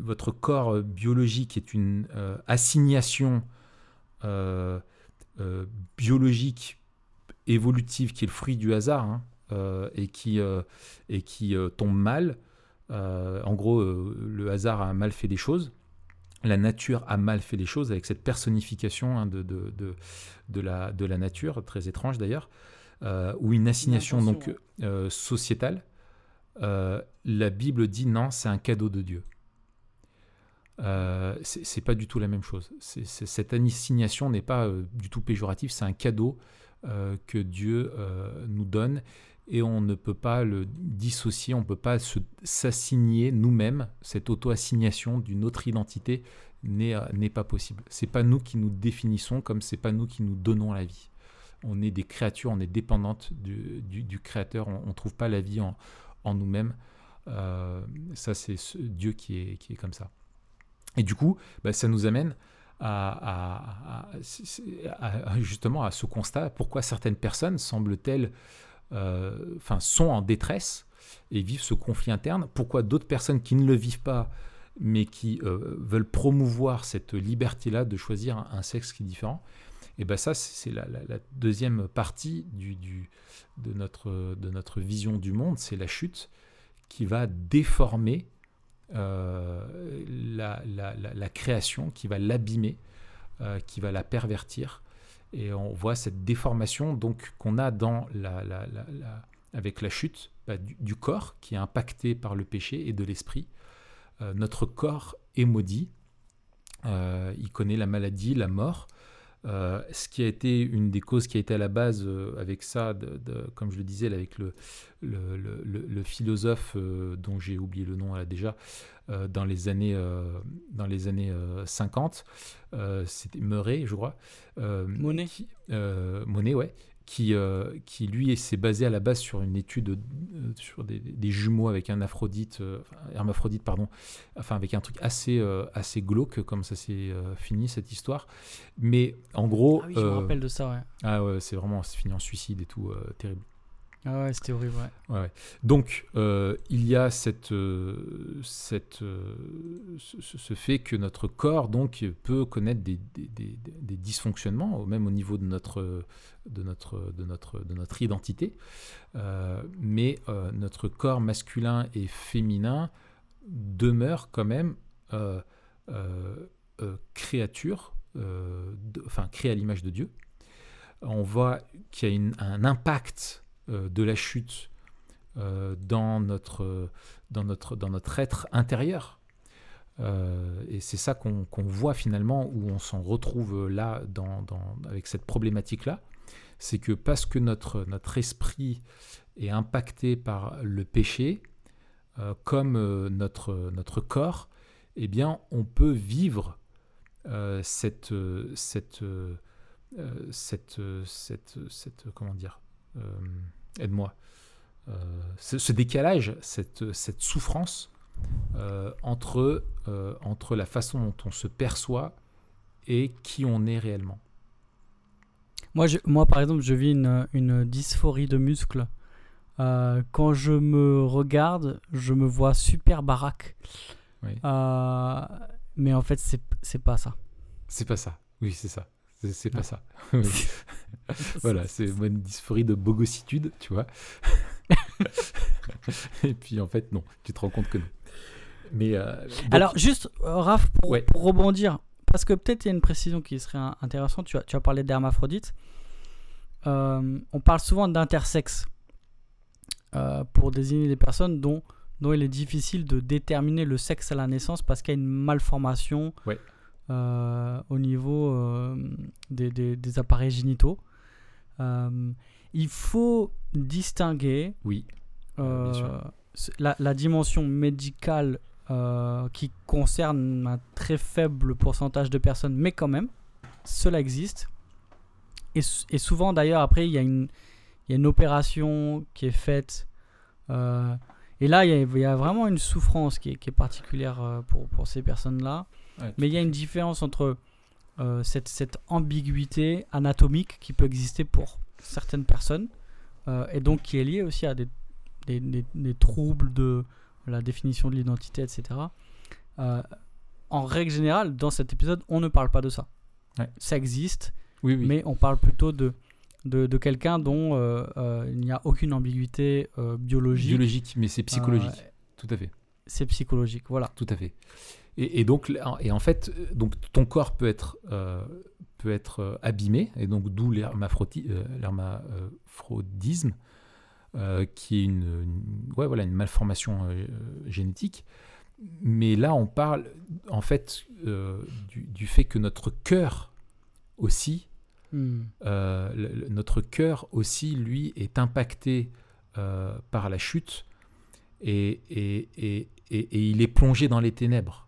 votre corps biologique est une euh, assignation biologique évolutive qui est le fruit du hasard hein, et qui, et qui tombe mal. en gros, le hasard a mal fait les choses la nature a mal fait les choses avec cette personnification hein, de, de, de, la, de la nature, très étrange d'ailleurs, euh, ou une assignation donc euh, sociétale. Euh, la Bible dit non, c'est un cadeau de Dieu. c'est pas du tout la même chose. cette assignation n'est pas du tout péjorative, c'est un cadeau que Dieu nous donne et on ne peut pas le dissocier, on ne peut pas s'assigner nous-mêmes, cette auto-assignation d'une autre identité n'est euh, pas possible. C'est pas nous qui nous définissons comme c'est pas nous qui nous donnons la vie. On est des créatures, on est dépendantes du, Créateur, on ne trouve pas la vie en, en nous-mêmes. Euh, ça, c'est Dieu qui est, qui est comme ça. Et du coup, bah, ça nous amène à, justement à ce constat, pourquoi certaines personnes semblent-elles enfin, sont en détresse et vivent ce conflit interne. Pourquoi d'autres personnes qui ne le vivent pas, mais qui euh, veulent promouvoir cette liberté-là de choisir un, sexe qui est différent, et eh bien ça, c'est la, deuxième partie de, notre, vision du monde, c'est la chute qui va déformer euh, la, création, qui va l'abîmer, qui va la pervertir, et on voit cette déformation donc qu'on a dans la, avec la chute bah, du, corps qui est impacté par le péché et de l'esprit. notre corps est maudit. il connaît la maladie, la mort. Euh, ce qui a été une des causes qui a été à la base euh, avec ça, comme je le disais, avec le, le, philosophe euh, dont j'ai oublié le nom déjà, dans les années, dans les années 50, c'était Murray, je crois. Monet. Monet, ouais qui, euh, qui lui s'est basé à la base sur une étude euh, sur des, jumeaux avec un aphrodite, euh, hermaphrodite, pardon, enfin avec un truc assez, assez glauque, comme ça s'est fini cette histoire. Mais en gros. Ah oui, je me rappelle de ça, ouais. Ah ouais, c'est vraiment, c'est fini en suicide et tout, terrible. Ah ouais, c'était horrible. Donc, euh, il y a cette, euh, cette, euh, ce, fait que notre corps donc, peut connaître des, des, des, dysfonctionnements, même au niveau de notre, de notre, de notre, de notre identité. mais notre corps masculin et féminin demeure quand même créature, enfin, créé à l'image de Dieu. On voit qu'il y a un impact de la chute euh, dans, notre, dans, notre, être intérieur. Euh, et c'est ça qu'on voit finalement, où on s'en retrouve là dans, avec cette problématique-là. C'est que parce que notre, esprit est impacté par le péché, comme notre, corps, eh bien, on peut vivre cette, cette, comment dire, euh, aide-moi, euh, ce, décalage, cette, cette souffrance euh, entre, entre la façon dont on se perçoit et qui on est réellement. Moi, je, moi par exemple, je vis une, une dysphorie de muscles. quand je me regarde, je me vois super baraque. mais en fait, c'est pas ça. C'est pas ça. Oui, c'est ça. C'est pas ça. voilà, c'est une dysphorie de bogossitude, tu vois. Et puis en fait, non, tu te rends compte que non. Mais euh, Alors, juste, euh, Raph, pour, rebondir, parce que peut-être il y a une précision qui serait intéressante. Tu as, tu as parlé d'hermaphrodite. Euh, on parle souvent d'intersexe pour désigner des personnes dont, dont il est difficile de déterminer le sexe à la naissance parce qu'il y a une malformation. Ouais. Euh, au niveau euh, des, des, appareils génitaux. Euh, il faut distinguer oui, la, la, dimension médicale qui concerne un très faible pourcentage de personnes, mais quand même, cela existe. Et, et souvent, d'ailleurs, après, il y, a une, il y a une opération qui est faite. et là, il y, a, il y, a, vraiment une souffrance qui est, qui est particulière pour, pour ces personnes-là. Mais il y a une différence entre euh, cette, cette, ambiguïté anatomique qui peut exister pour certaines personnes euh, et donc qui est liée aussi à des, des, des, troubles de la définition de l'identité, etc. Euh, en règle générale, dans cet épisode, on ne parle pas de ça. Ça existe, oui, oui. mais on parle plutôt de, de, de quelqu'un dont il n'y a aucune ambiguïté biologique. Biologique, mais c'est psychologique. Tout à fait. C'est psychologique, voilà. Tout à fait. Et, donc, et en fait, donc ton corps peut être, euh, peut être euh, abîmé, et donc d'où l'hermaphrodisme, euh, qui est une, ouais, voilà, une malformation génétique. Mais là, on parle en fait du, du, fait que notre cœur aussi, hmm. notre cœur aussi, lui, est impacté par la chute et, et, et, et, il est plongé dans les ténèbres.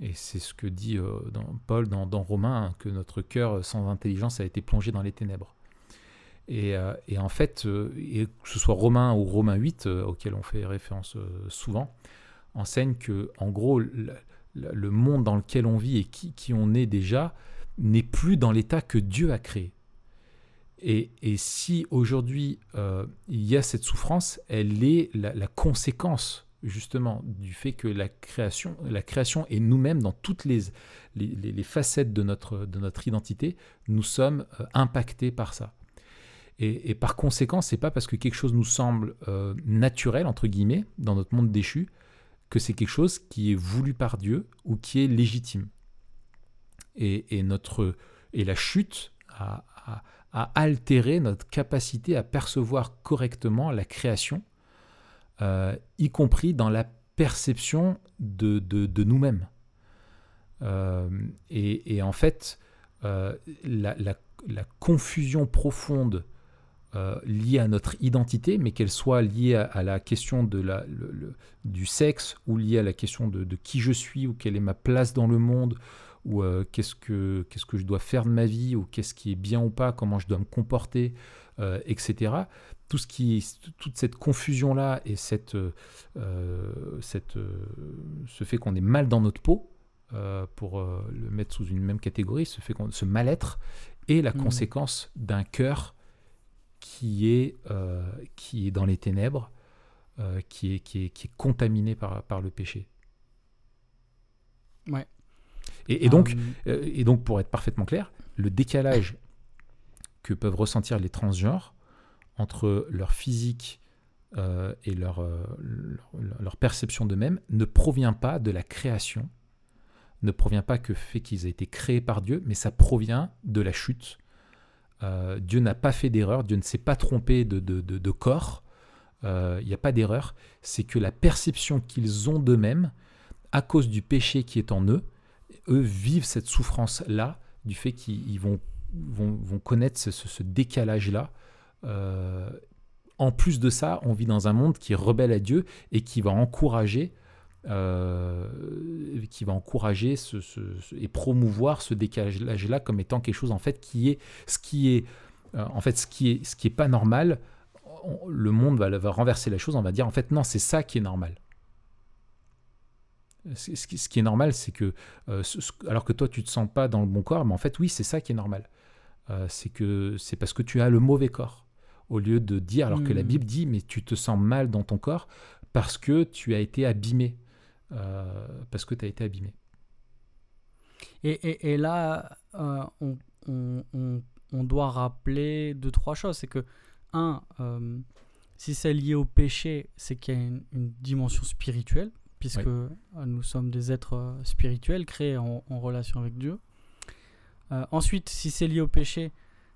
Et c'est ce que dit euh, Paul dans, dans Romains, hein, que notre cœur sans intelligence a été plongé dans les ténèbres. Et, euh, en fait, euh, et que ce soit Romains ou Romains 8, auquel on fait référence souvent, enseigne que, en gros, le, monde dans lequel on vit et qui, on est déjà n'est plus dans l'état que Dieu a créé. Et, si aujourd'hui il y a cette souffrance, elle est la conséquence justement du fait que la création, la et nous-mêmes, dans toutes les, facettes de notre, de notre identité, nous sommes euh, impactés par ça. Et, par conséquent, c'est pas parce que quelque chose nous semble euh, naturel, entre guillemets, dans notre monde déchu, que c'est quelque chose qui est voulu par Dieu ou qui est légitime. Et, la chute a altéré notre capacité à percevoir correctement la création euh, y compris dans la perception de, nous-mêmes. Et, en fait, la, la, confusion profonde euh, liée à notre identité, mais qu'elle soit liée à, la question de la, du sexe ou liée à la question de, qui je suis ou quelle est ma place dans le monde ou euh, qu'est-ce que qu'est-ce que je dois faire de ma vie ou qu'est-ce qui est bien ou pas, comment je dois me comporter, euh, etc. Tout ce qui, toute cette confusion là et cette, cette ce fait qu'on est mal dans notre peau, pour le mettre sous une même catégorie, ce fait qu'on ce mal-être est la mmh. conséquence d'un cœur qui est, euh, qui est dans les ténèbres, euh, qui, est, qui, est, qui est contaminé par, par le péché. Ouais. Et, donc, euh, et donc, pour être parfaitement clair, le décalage que peuvent ressentir les transgenres entre leur physique et leur, leur, perception d'eux-mêmes ne provient pas de la création, ne provient pas que fait qu'ils aient été créés par Dieu, mais ça provient de la chute, euh, Dieu n'a pas fait d'erreur, Dieu ne s'est pas trompé de, corps, il euh, n'y a pas d'erreur, c'est que la perception qu'ils ont d'eux-mêmes, à cause du péché qui est en eux, eux vivent cette souffrance-là, du fait qu'ils vont, vont, connaître ce, décalage-là. Euh, en plus de ça, on vit dans un monde qui est rebelle à Dieu et qui va encourager euh, qui va encourager et promouvoir ce décalage-là comme étant quelque chose en fait qui est ce qui est euh, en fait ce qui est ce qui est pas normal. le monde va, renverser la chose, on va dire en fait non, c'est ça qui est normal. Ce, qui est normal, c'est que alors que toi tu te sens pas dans le bon corps, mais en fait oui, c'est ça qui est normal. c'est que c'est parce que tu as le mauvais corps au lieu de dire, alors que la hmm. Bible dit, mais tu te sens mal dans ton corps parce que tu as été abîmé. Euh, parce que tu as été abîmé. Et, et, là, euh, on, on, on, doit rappeler deux, trois choses. C'est que, un, euh, si c'est lié au péché, c'est qu'il y a une, dimension spirituelle, puisque nous sommes des êtres spirituels créés en, en relation avec Dieu. ensuite, si c'est lié au péché,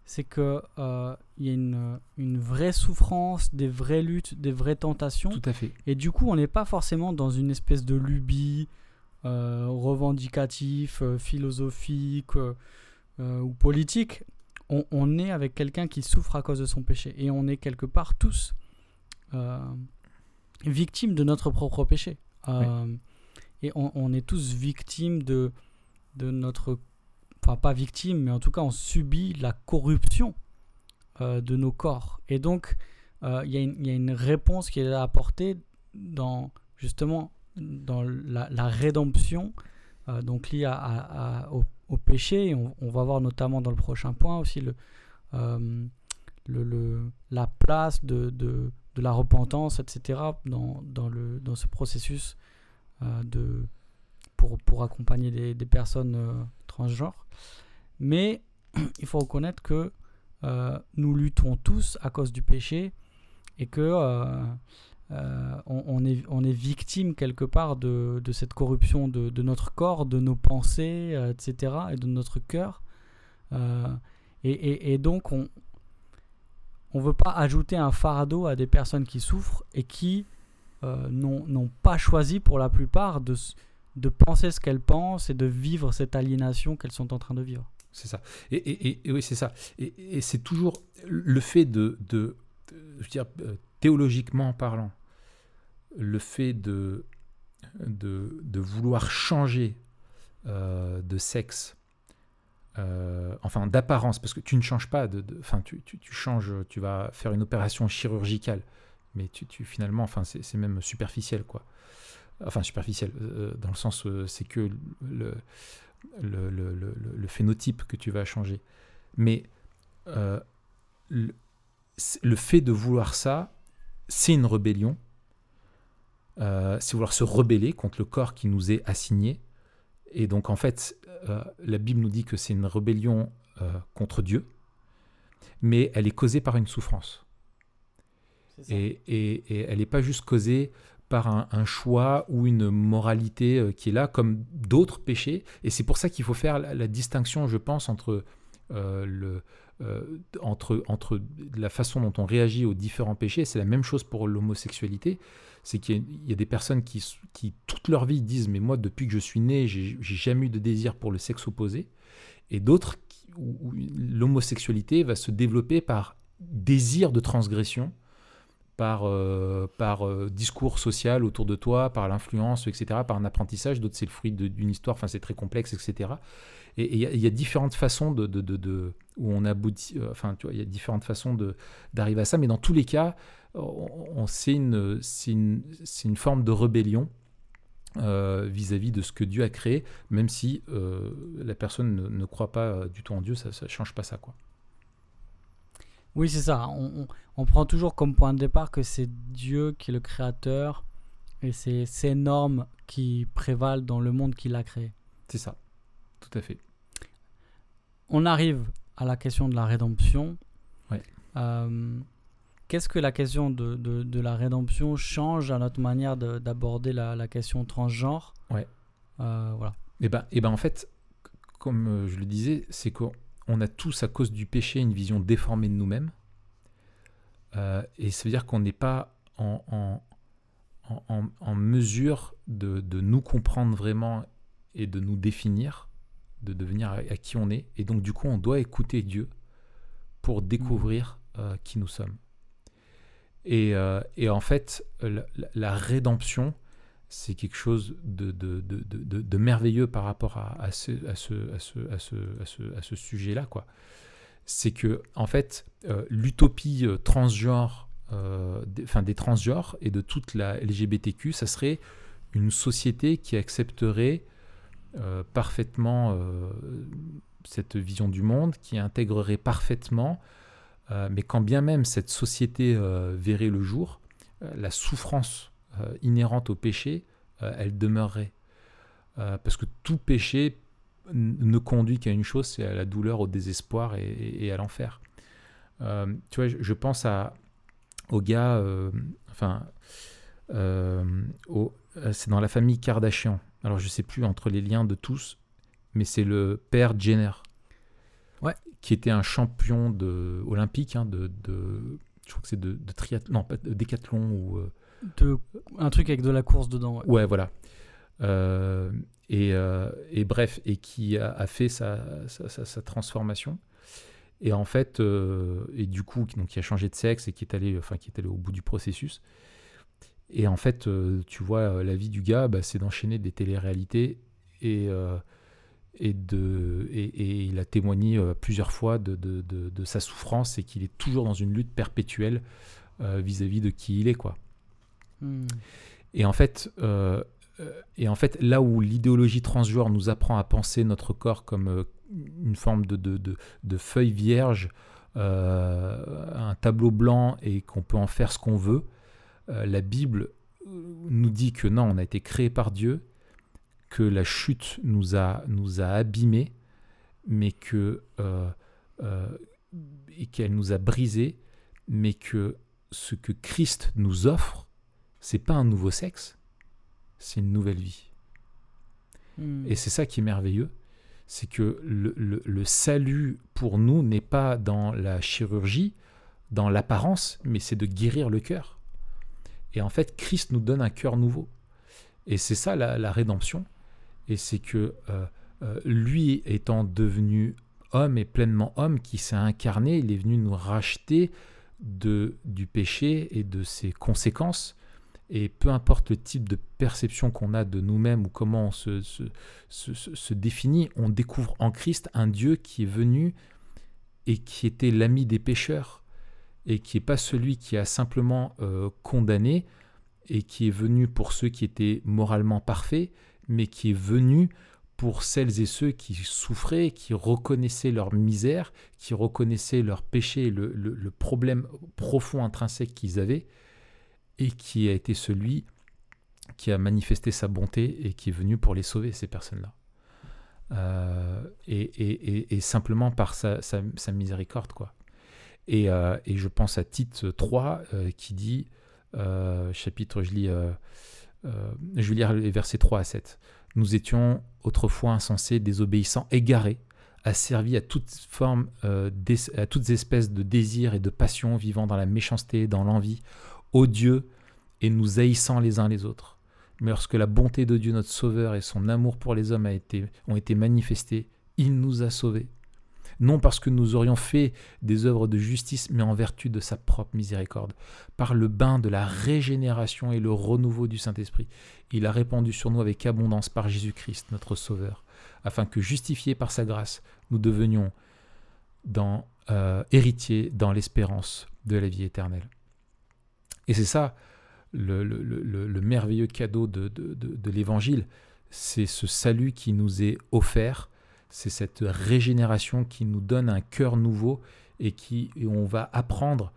c'est qu'il euh, y a une, une, vraie souffrance, des vraies luttes, des vraies tentations. Tout à fait. Et du coup, on n'est pas forcément dans une espèce de lubie euh, revendicatif, euh, philosophique ou politique. On, est avec quelqu'un qui souffre à cause de son péché. Et on est quelque part tous victimes de notre propre péché. Et on, on, est tous victimes de, de notre enfin pas victime, mais en tout cas on subit la corruption euh, de nos corps. Et donc euh, il y, a une réponse qui est apportée dans justement dans la, rédemption, euh, donc liée au, péché. On, va voir notamment dans le prochain point aussi le, le, la place de, de, la repentance, etc. dans, dans, le, dans ce processus de pour, pour accompagner des personnes euh, transgenres. Mais il faut reconnaître que euh, nous luttons tous à cause du péché et que euh, on, est, on est victime quelque part de, de cette corruption de, de, notre corps, de nos pensées, etc., et de notre cœur. Et, et, et, donc, on ne veut pas ajouter un fardeau à des personnes qui souffrent et qui n'ont pas choisi pour la plupart de, de penser ce qu'elles pensent et de vivre cette aliénation qu'elles sont en train de vivre. C'est ça. Et, oui, c'est ça. Et, c'est toujours le fait de, de, je veux dire, euh, théologiquement parlant, le fait de, de, de vouloir changer euh, de sexe, euh, enfin d'apparence, parce que tu ne changes pas, de, enfin tu, tu, tu, changes, tu vas faire une opération chirurgicale, mais tu, tu finalement, enfin c'est même superficiel quoi enfin superficielle, euh, dans le sens euh, c'est que le, le, le, le, phénotype que tu vas changer. Mais euh, le, fait de vouloir ça, c'est une rébellion. c'est vouloir se rebeller contre le corps qui nous est assigné. Et donc en fait, la Bible nous dit que c'est une rébellion contre Dieu, mais elle est causée par une souffrance. Et, et, et, elle n'est pas juste causée par un, choix ou une moralité euh, qui est là, comme d'autres péchés. Et c'est pour ça qu'il faut faire la, distinction, je pense, entre, euh, le, euh, entre, entre la façon dont on réagit aux différents péchés. C'est la même chose pour l'homosexualité. c'est qu'il y, a- des personnes qui, qui, toute leur vie, disent Mais moi, depuis que je suis né, j'ai jamais eu de désir pour le sexe opposé. Et d'autres où l'homosexualité va se développer par désir de transgression, par, euh, par euh, discours social autour de toi, par l'influence, etc., par un apprentissage. D'autres, c'est le fruit d'une histoire, enfin, c'est très complexe, etc. Et il y, a- différentes façons de, de- de- où on aboutit, euh, enfin, tu vois, il y a différentes façons d'arriver à ça, mais dans tous les cas, on, on- c'est une, une, forme de rébellion vis-à-vis de ce que Dieu a créé, même si la personne ne, ne croit pas du tout en Dieu, ça ne change pas ça. Quoi. Oui, c'est ça. On prend toujours comme point de départ que c'est Dieu qui est le créateur et c'est ces normes qui prévalent dans le monde qu'il a créé. C'est ça, tout à fait. On arrive à la question de la rédemption. Ouais. Euh, Qu'est-ce que la question de, de- de la rédemption change à notre manière de- d'aborder la, la question transgenre? Ouais. Euh, voilà. Et ben, et ben en fait, comme euh, je le disais, c'est qu'on on a tous, à cause du péché, une vision déformée de nous-mêmes. Euh, et ça veut dire qu'on n'est pas en, en, en- en- mesure de, de nous comprendre vraiment et de nous définir, de devenir à, à qui on est. Et donc, du coup, on doit écouter Dieu pour découvrir euh, qui nous sommes. Et, euh, et en fait, la, rédemption, c'est quelque chose de, de, de, de- merveilleux par rapport à, à ce, à ce, à ce, à ce, à ce, à ce sujet-là. quoi. C'est que, en fait, euh, l'utopie euh, transgenre, euh, des, des transgenres et de toute la LGBTQ, ça serait une société qui accepterait parfaitement cette vision du monde, qui intégrerait parfaitement, mais quand bien même cette société verrait le jour, la souffrance inhérente au péché, elle demeurerait. Parce que tout péché ne conduit qu'à une chose, c'est à la douleur, au désespoir et, et- et à l'enfer. Euh, tu vois, je, je pense à, au gars, euh, enfin, euh, c'est dans la famille Kardashian. Alors je sais plus entre les liens de tous, mais c'est le père Jenner. Ouais. Qui était un champion de, olympique, hein, de, de- je crois que c'est de, de triathlon, non, pas de décathlon ou. De- un truc avec de la course dedans. ouais. Ouais, voilà. Euh, et, euh, et bref, et qui a, a fait sa, sa, sa- sa transformation. Et en fait, euh, et du coup, qui- donc, qui a changé de sexe et qui est allé, enfin, qui est allé au bout du processus. Et en fait, tu vois, la vie du gars, bah, c'est d'enchaîner des téléréalités et, euh, et, de, et, et il a témoigné plusieurs fois de, de, de- de sa souffrance et qu'il est toujours dans une lutte perpétuelle euh, vis-à-vis de qui il est, quoi. Hmm. Et en fait, euh, et en fait là où l'idéologie transgenre nous apprend à penser notre corps comme euh, une forme de, feuille vierge, euh, un tableau blanc et qu'on peut en faire ce qu'on veut, euh, la Bible euh, nous dit que non, on a été créé par Dieu, que la chute nous a, abîmés, mais que euh, euh, et qu'elle nous a brisés, mais que ce que Christ nous offre, c'est pas un nouveau sexe, c'est une nouvelle vie. Hmm. Et c'est ça qui est merveilleux, c'est que le, le- le salut pour nous n'est pas dans la chirurgie, dans l'apparence, mais c'est de guérir le cœur. Et en fait, Christ nous donne un cœur nouveau. Et c'est ça la, la rédemption. Et c'est que euh, euh, lui étant devenu homme et pleinement homme, qui s'est incarné, il est venu nous racheter de, du péché et de ses conséquences. Et peu importe le type de perception qu'on a de nous-mêmes ou comment on se, se, se- définit, on découvre en Christ un Dieu qui est venu et qui était l'ami des pécheurs et qui n'est pas celui qui a simplement euh, condamné et qui est venu pour ceux qui étaient moralement parfaits, mais qui est venu pour celles et ceux qui souffraient, qui reconnaissaient leur misère, qui reconnaissaient leur péché, le, le- le problème profond intrinsèque qu'ils avaient, et qui a été celui qui a manifesté sa bonté et qui est venu pour les sauver, ces personnes-là. Euh, et, simplement par sa, miséricorde, quoi. Et, euh, et je pense à Tite 3 euh, qui dit, chapitre, je lis, je vais lire les versets 3 à 7. Nous étions autrefois insensés, désobéissants, égarés, asservis à toute forme, euh, d'es- à toutes espèces de désirs et de passions, vivant dans la méchanceté, dans l'envie, odieux et nous haïssant les uns les autres. Mais lorsque la bonté de Dieu notre Sauveur et son amour pour les hommes a été, ont été manifestés, il nous a sauvés. Non parce que nous aurions fait des œuvres de justice, mais en vertu de sa propre miséricorde. Par le bain de la régénération et le renouveau du Saint-Esprit, il a répandu sur nous avec abondance par Jésus-Christ, notre Sauveur, afin que, justifiés par sa grâce, nous devenions euh, héritiers dans l'espérance de la vie éternelle. Et c'est ça le, merveilleux cadeau de, l'Évangile, c'est ce salut qui nous est offert, c'est cette régénération qui nous donne un cœur nouveau et qui on va apprendre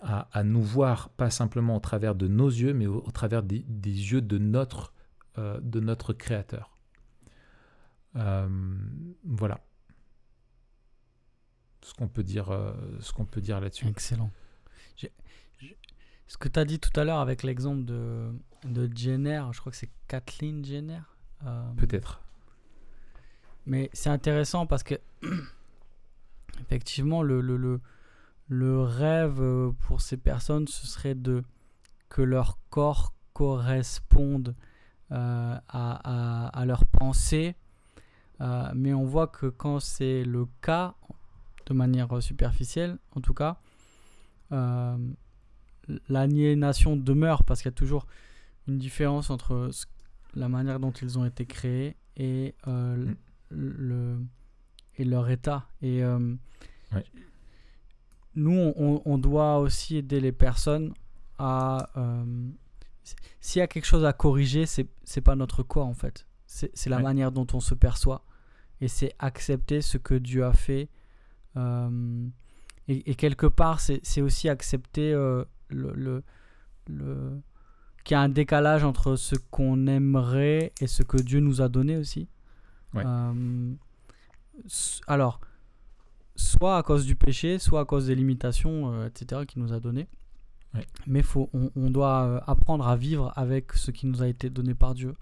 à, nous voir pas simplement au travers de nos yeux, mais au, travers des, yeux de notre, euh, de notre Créateur. Euh, voilà ce qu'on peut dire, euh, ce qu'on peut dire là-dessus. Excellent. Ce que tu as dit tout à l'heure avec l'exemple de, de Jenner, je crois que c'est Kathleen Jenner. Euh, Peut-être. Mais c'est intéressant parce que, effectivement, le, le, le, le, rêve euh, pour ces personnes, ce serait de que leur corps corresponde euh, à, à, à, leur pensée. mais on voit que quand c'est le cas, de manière superficielle en tout cas, l'aliénation demeure parce qu'il y a toujours une différence entre la manière dont ils ont été créés et, euh, mm. le, et leur état. Et euh, nous, on, doit aussi aider les personnes à... Euh, s'il y a quelque chose à corriger, c'est pas notre corps en fait. C'est la manière dont on se perçoit. Et c'est accepter ce que Dieu a fait. Et, et, quelque part, c'est aussi accepter le, le, qu'il y a un décalage entre ce qu'on aimerait et ce que Dieu nous a donné aussi. Euh, alors, soit à cause du péché, soit à cause des limitations, euh, etc., qu'il nous a donné. Mais faut, on, doit euh, apprendre à vivre avec ce qui nous a été donné par Dieu.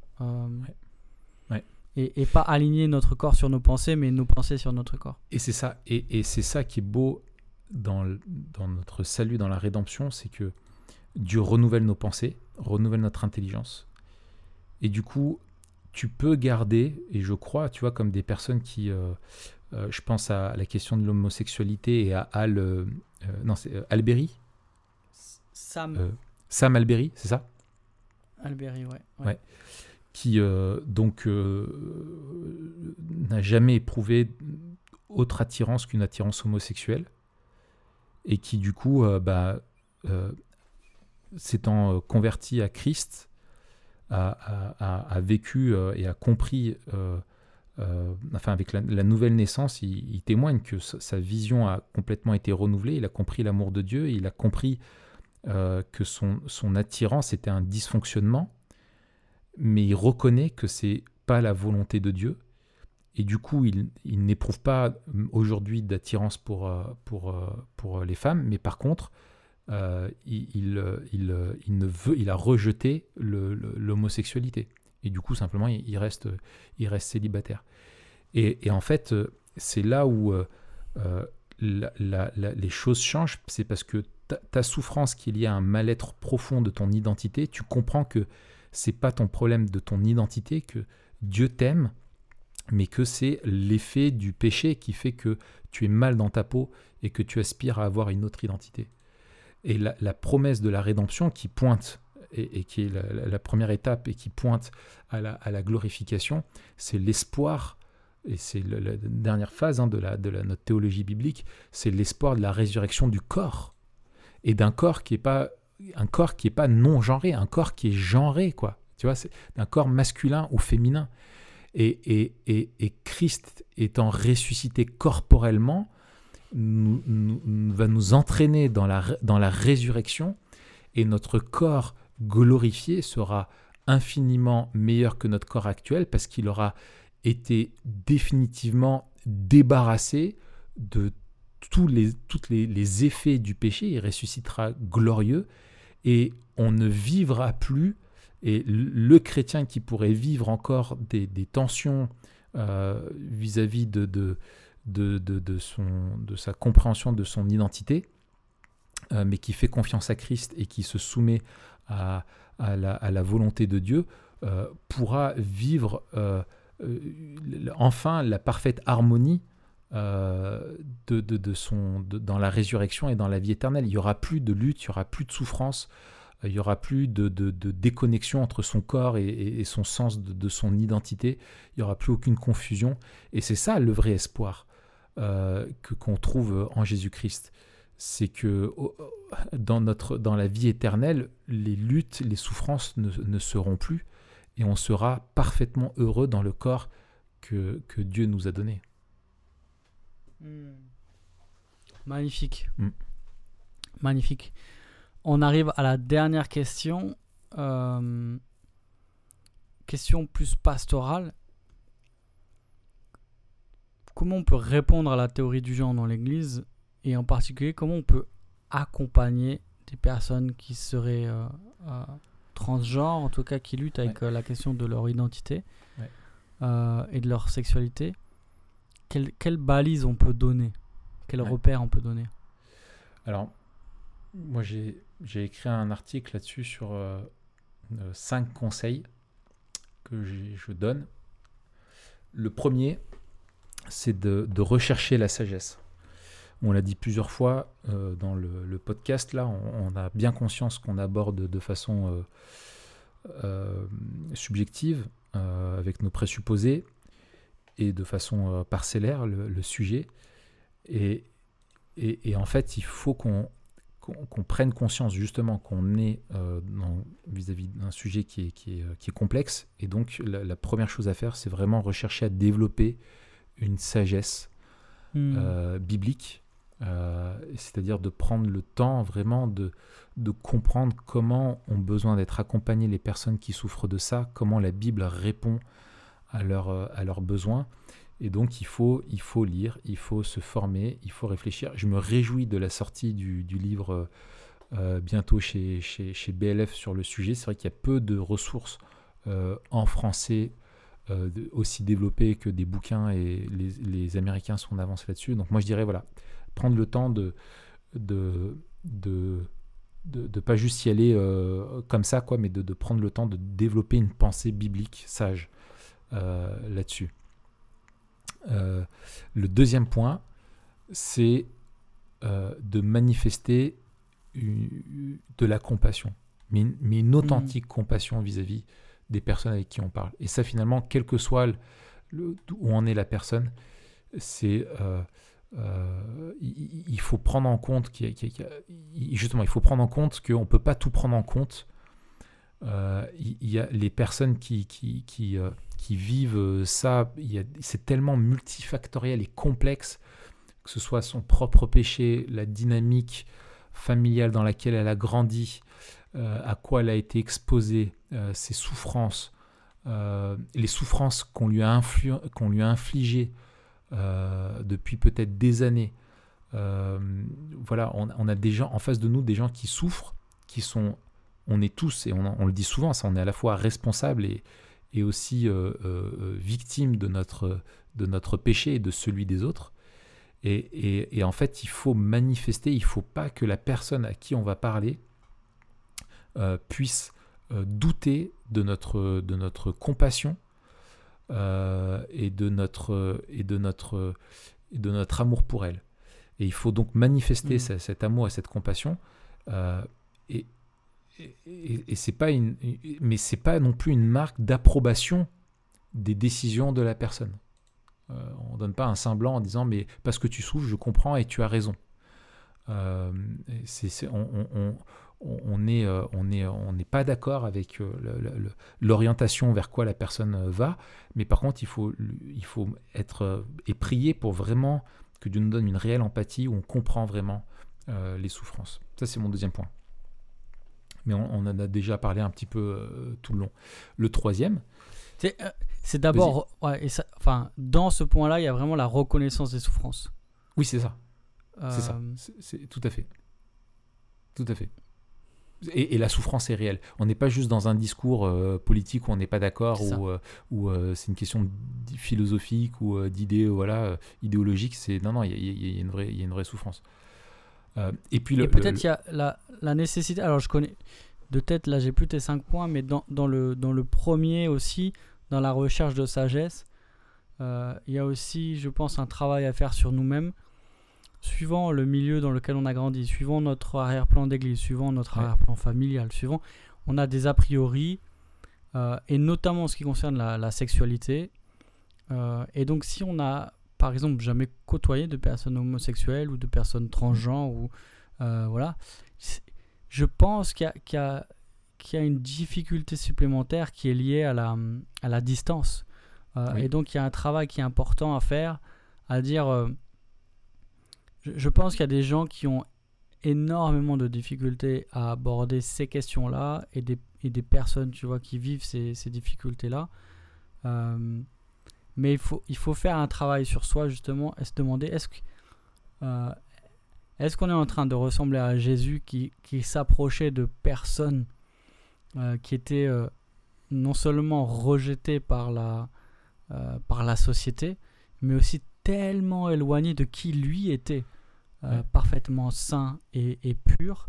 Et, et, pas aligner notre corps sur nos pensées, mais nos pensées sur notre corps. Et c'est ça, et, et c'est ça qui est beau dans, dans notre salut, dans la rédemption, c'est que Dieu renouvelle nos pensées, renouvelle notre intelligence. Et du coup, tu peux garder, et je crois, tu vois, comme des personnes qui, euh, euh, je pense à la question de l'homosexualité et à Al, euh, non, c'est Alberi. Sam. Sam Alberi, c'est ça? Alberi, ouais. ouais. Qui donc n'a jamais éprouvé autre attirance qu'une attirance homosexuelle et qui du coup, euh, bah, euh, s'étant euh, converti à Christ, a, vécu et a compris, enfin avec la, nouvelle naissance, il, témoigne que sa vision a complètement été renouvelée, il a compris l'amour de Dieu, il a compris que son, son attirance était un dysfonctionnement, mais il reconnaît que c'est pas la volonté de Dieu et du coup, il, n'éprouve pas euh, aujourd'hui d'attirance pour, euh, euh, les femmes, mais par contre, il, a rejeté l'homosexualité. Et du coup, simplement, il, reste, célibataire. Et, en fait, c'est là où les choses changent, c'est parce que ta, ta souffrance qu'il y a un mal-être profond de ton identité, tu comprends que c'est pas ton problème de ton identité, que Dieu t'aime, mais que c'est l'effet du péché qui fait que tu es mal dans ta peau et que tu aspires à avoir une autre identité. Et la, promesse de la rédemption qui pointe, et, qui est la, première étape et qui pointe à la, glorification, c'est l'espoir, et c'est la, dernière phase hein, de, la, de notre théologie biblique, c'est l'espoir de la résurrection du corps. Et d'un corps qui n'est pas un corps qui est pas non genré, un corps qui est genré, quoi. Tu vois, c'est un corps masculin ou féminin. Et, Christ étant ressuscité corporellement, va nous entraîner dans la, dans la résurrection et notre corps glorifié sera infiniment meilleur que notre corps actuel parce qu'il aura été définitivement débarrassé de tous les, toutes les, effets du péché, il ressuscitera glorieux et on ne vivra plus et le chrétien qui pourrait vivre encore des, tensions euh, vis-à-vis de, sa compréhension de son identité, euh, mais qui fait confiance à Christ et qui se soumet à, la, volonté de Dieu, pourra vivre enfin la parfaite harmonie dans la résurrection et dans la vie éternelle. Il n'y aura plus de lutte, il n'y aura plus de souffrance, il n'y aura plus de, déconnexion entre son corps et, son sens de, son identité, il n'y aura plus aucune confusion. Et c'est ça le vrai espoir euh, que qu'on trouve en Jésus-Christ. C'est que dans, notre, dans la vie éternelle, les luttes, les souffrances ne, seront plus et on sera parfaitement heureux dans le corps que, que Dieu nous a donné. Hmm. Magnifique. Hmm. Magnifique. On arrive à la dernière question. Euh, question plus pastorale. Comment on peut répondre à la théorie du genre dans l'Église et en particulier comment on peut accompagner des personnes qui seraient euh, euh, transgenres, en tout cas qui luttent avec la question de leur identité et de leur sexualité? Quelle, quelle balise on peut donner? Quel repère on peut donner? Alors, moi j'ai j'ai écrit un article là-dessus sur euh, euh, cinq conseils que je donne. Le premier, c'est de, rechercher la sagesse. On l'a dit plusieurs fois euh, dans le, podcast, là, on, a bien conscience qu'on aborde de façon subjective, avec nos présupposés, et de façon parcellaire le, sujet. Et, et, en fait, il faut qu'on qu'on prenne conscience justement qu'on est euh, vis-à-vis d'un sujet qui est, qui, est, euh, qui est, complexe. Et donc la, première chose à faire, c'est vraiment rechercher à développer une sagesse hmm. euh, biblique, c'est-à-dire de prendre le temps vraiment de, de comprendre comment ont besoin d'être accompagnées les personnes qui souffrent de ça, comment la Bible répond à, leur, à leurs besoins. Et donc, il faut, il faut lire, il faut se former, il faut réfléchir. Je me réjouis de la sortie du, livre euh, bientôt chez, chez, chez, BLF sur le sujet. C'est vrai qu'il y a peu de ressources euh, en français euh, aussi développées que des bouquins et les, Américains sont en avance là-dessus. Donc, moi, je dirais, voilà, prendre le temps de. de, de de, pas juste y aller comme ça, quoi, mais de, de, prendre le temps de développer une pensée biblique sage là-dessus. Euh, le deuxième point, c'est euh, de manifester de la compassion, mais, une authentique compassion vis-à-vis des personnes avec qui on parle. Et ça, finalement, quel que soit le, où en est la personne, c'est euh, il, faut prendre en compte qu'il justement il faut prendre en compte qu'on ne peut pas tout prendre en compte. Il y a les personnes qui, qui, qui, qui vivent euh, ça. C'est tellement multifactoriel et complexe, que ce soit son propre péché, la dynamique familiale dans laquelle elle a grandi, euh, à quoi elle a été exposée, euh, ses souffrances, les souffrances qu'on lui, a lui a infligées depuis peut-être des années. voilà, on, a des gens en face de nous, des gens qui souffrent, qui sont, on est tous, et on, on le dit souvent, ça, on est à la fois responsable et, et aussi euh, euh, euh, victime de notre, de notre péché et de celui des autres. Et, et, en fait, il faut manifester, il ne faut pas que la personne à qui on va parler puisse douter de notre, de notre compassion et, de notre, et, de notre, et de notre amour pour elle. Et il faut donc manifester mmh. cet amour et cette compassion. et, et, c'est pas une, mais c'est pas non plus une marque d'approbation des décisions de la personne. Euh, on donne pas un semblant en disant mais parce que tu souffres, je comprends et tu as raison. Euh, on, n'est euh, pas d'accord avec euh, l'orientation vers quoi la personne va, mais par contre il faut, il faut être et prier pour vraiment que Dieu nous donne une réelle empathie où on comprend vraiment les souffrances. Ça c'est mon deuxième point mais on, en a déjà parlé un petit peu euh, tout le long. Le troisième. C'est euh, d'abord, enfin, dans ce point-là, il y a vraiment la reconnaissance des souffrances. Oui, c'est ça. C'est ça. Euh, c'est tout à fait. Tout à fait. Et, la souffrance est réelle. On n'est pas juste dans un discours politique où on n'est pas d'accord, ou où, c'est une question philosophique ou d'idées voilà, idéologiques. C'est non, non, il y, une vraie, il y a une vraie souffrance. Et puis le, peut-être il y a la, la, nécessité. Alors je connais, de tête, là j'ai plus tes 5 points, mais dans, dans, le, dans le premier aussi, dans la recherche de sagesse, euh, il y a aussi, je pense, un travail à faire sur nous-mêmes, suivant le milieu dans lequel on a grandi, suivant notre arrière-plan d'église, suivant notre arrière-plan familial, suivant, on a des a priori, euh, et notamment en ce qui concerne la, la sexualité. Euh, et donc si on a, par exemple, jamais côtoyé de personnes homosexuelles ou de personnes transgenres, ou voilà, je pense qu'il y, y, a une difficulté supplémentaire qui est liée à la, à la distance. Euh, et donc il y a un travail qui est important à faire, à dire, euh, je, pense qu'il y a des gens qui ont énormément de difficultés à aborder ces questions-là et des, et des, personnes, tu vois, qui vivent ces, ces difficultés-là. Euh, mais il faut, il faut faire un travail sur soi justement et se demander est-ce que est-ce qu'on est en train de ressembler à Jésus qui, qui s'approchait de personnes euh, qui étaient euh, non seulement rejetées par la, euh, par la société, mais aussi tellement éloignées de qui lui était, parfaitement saint et, et, pur,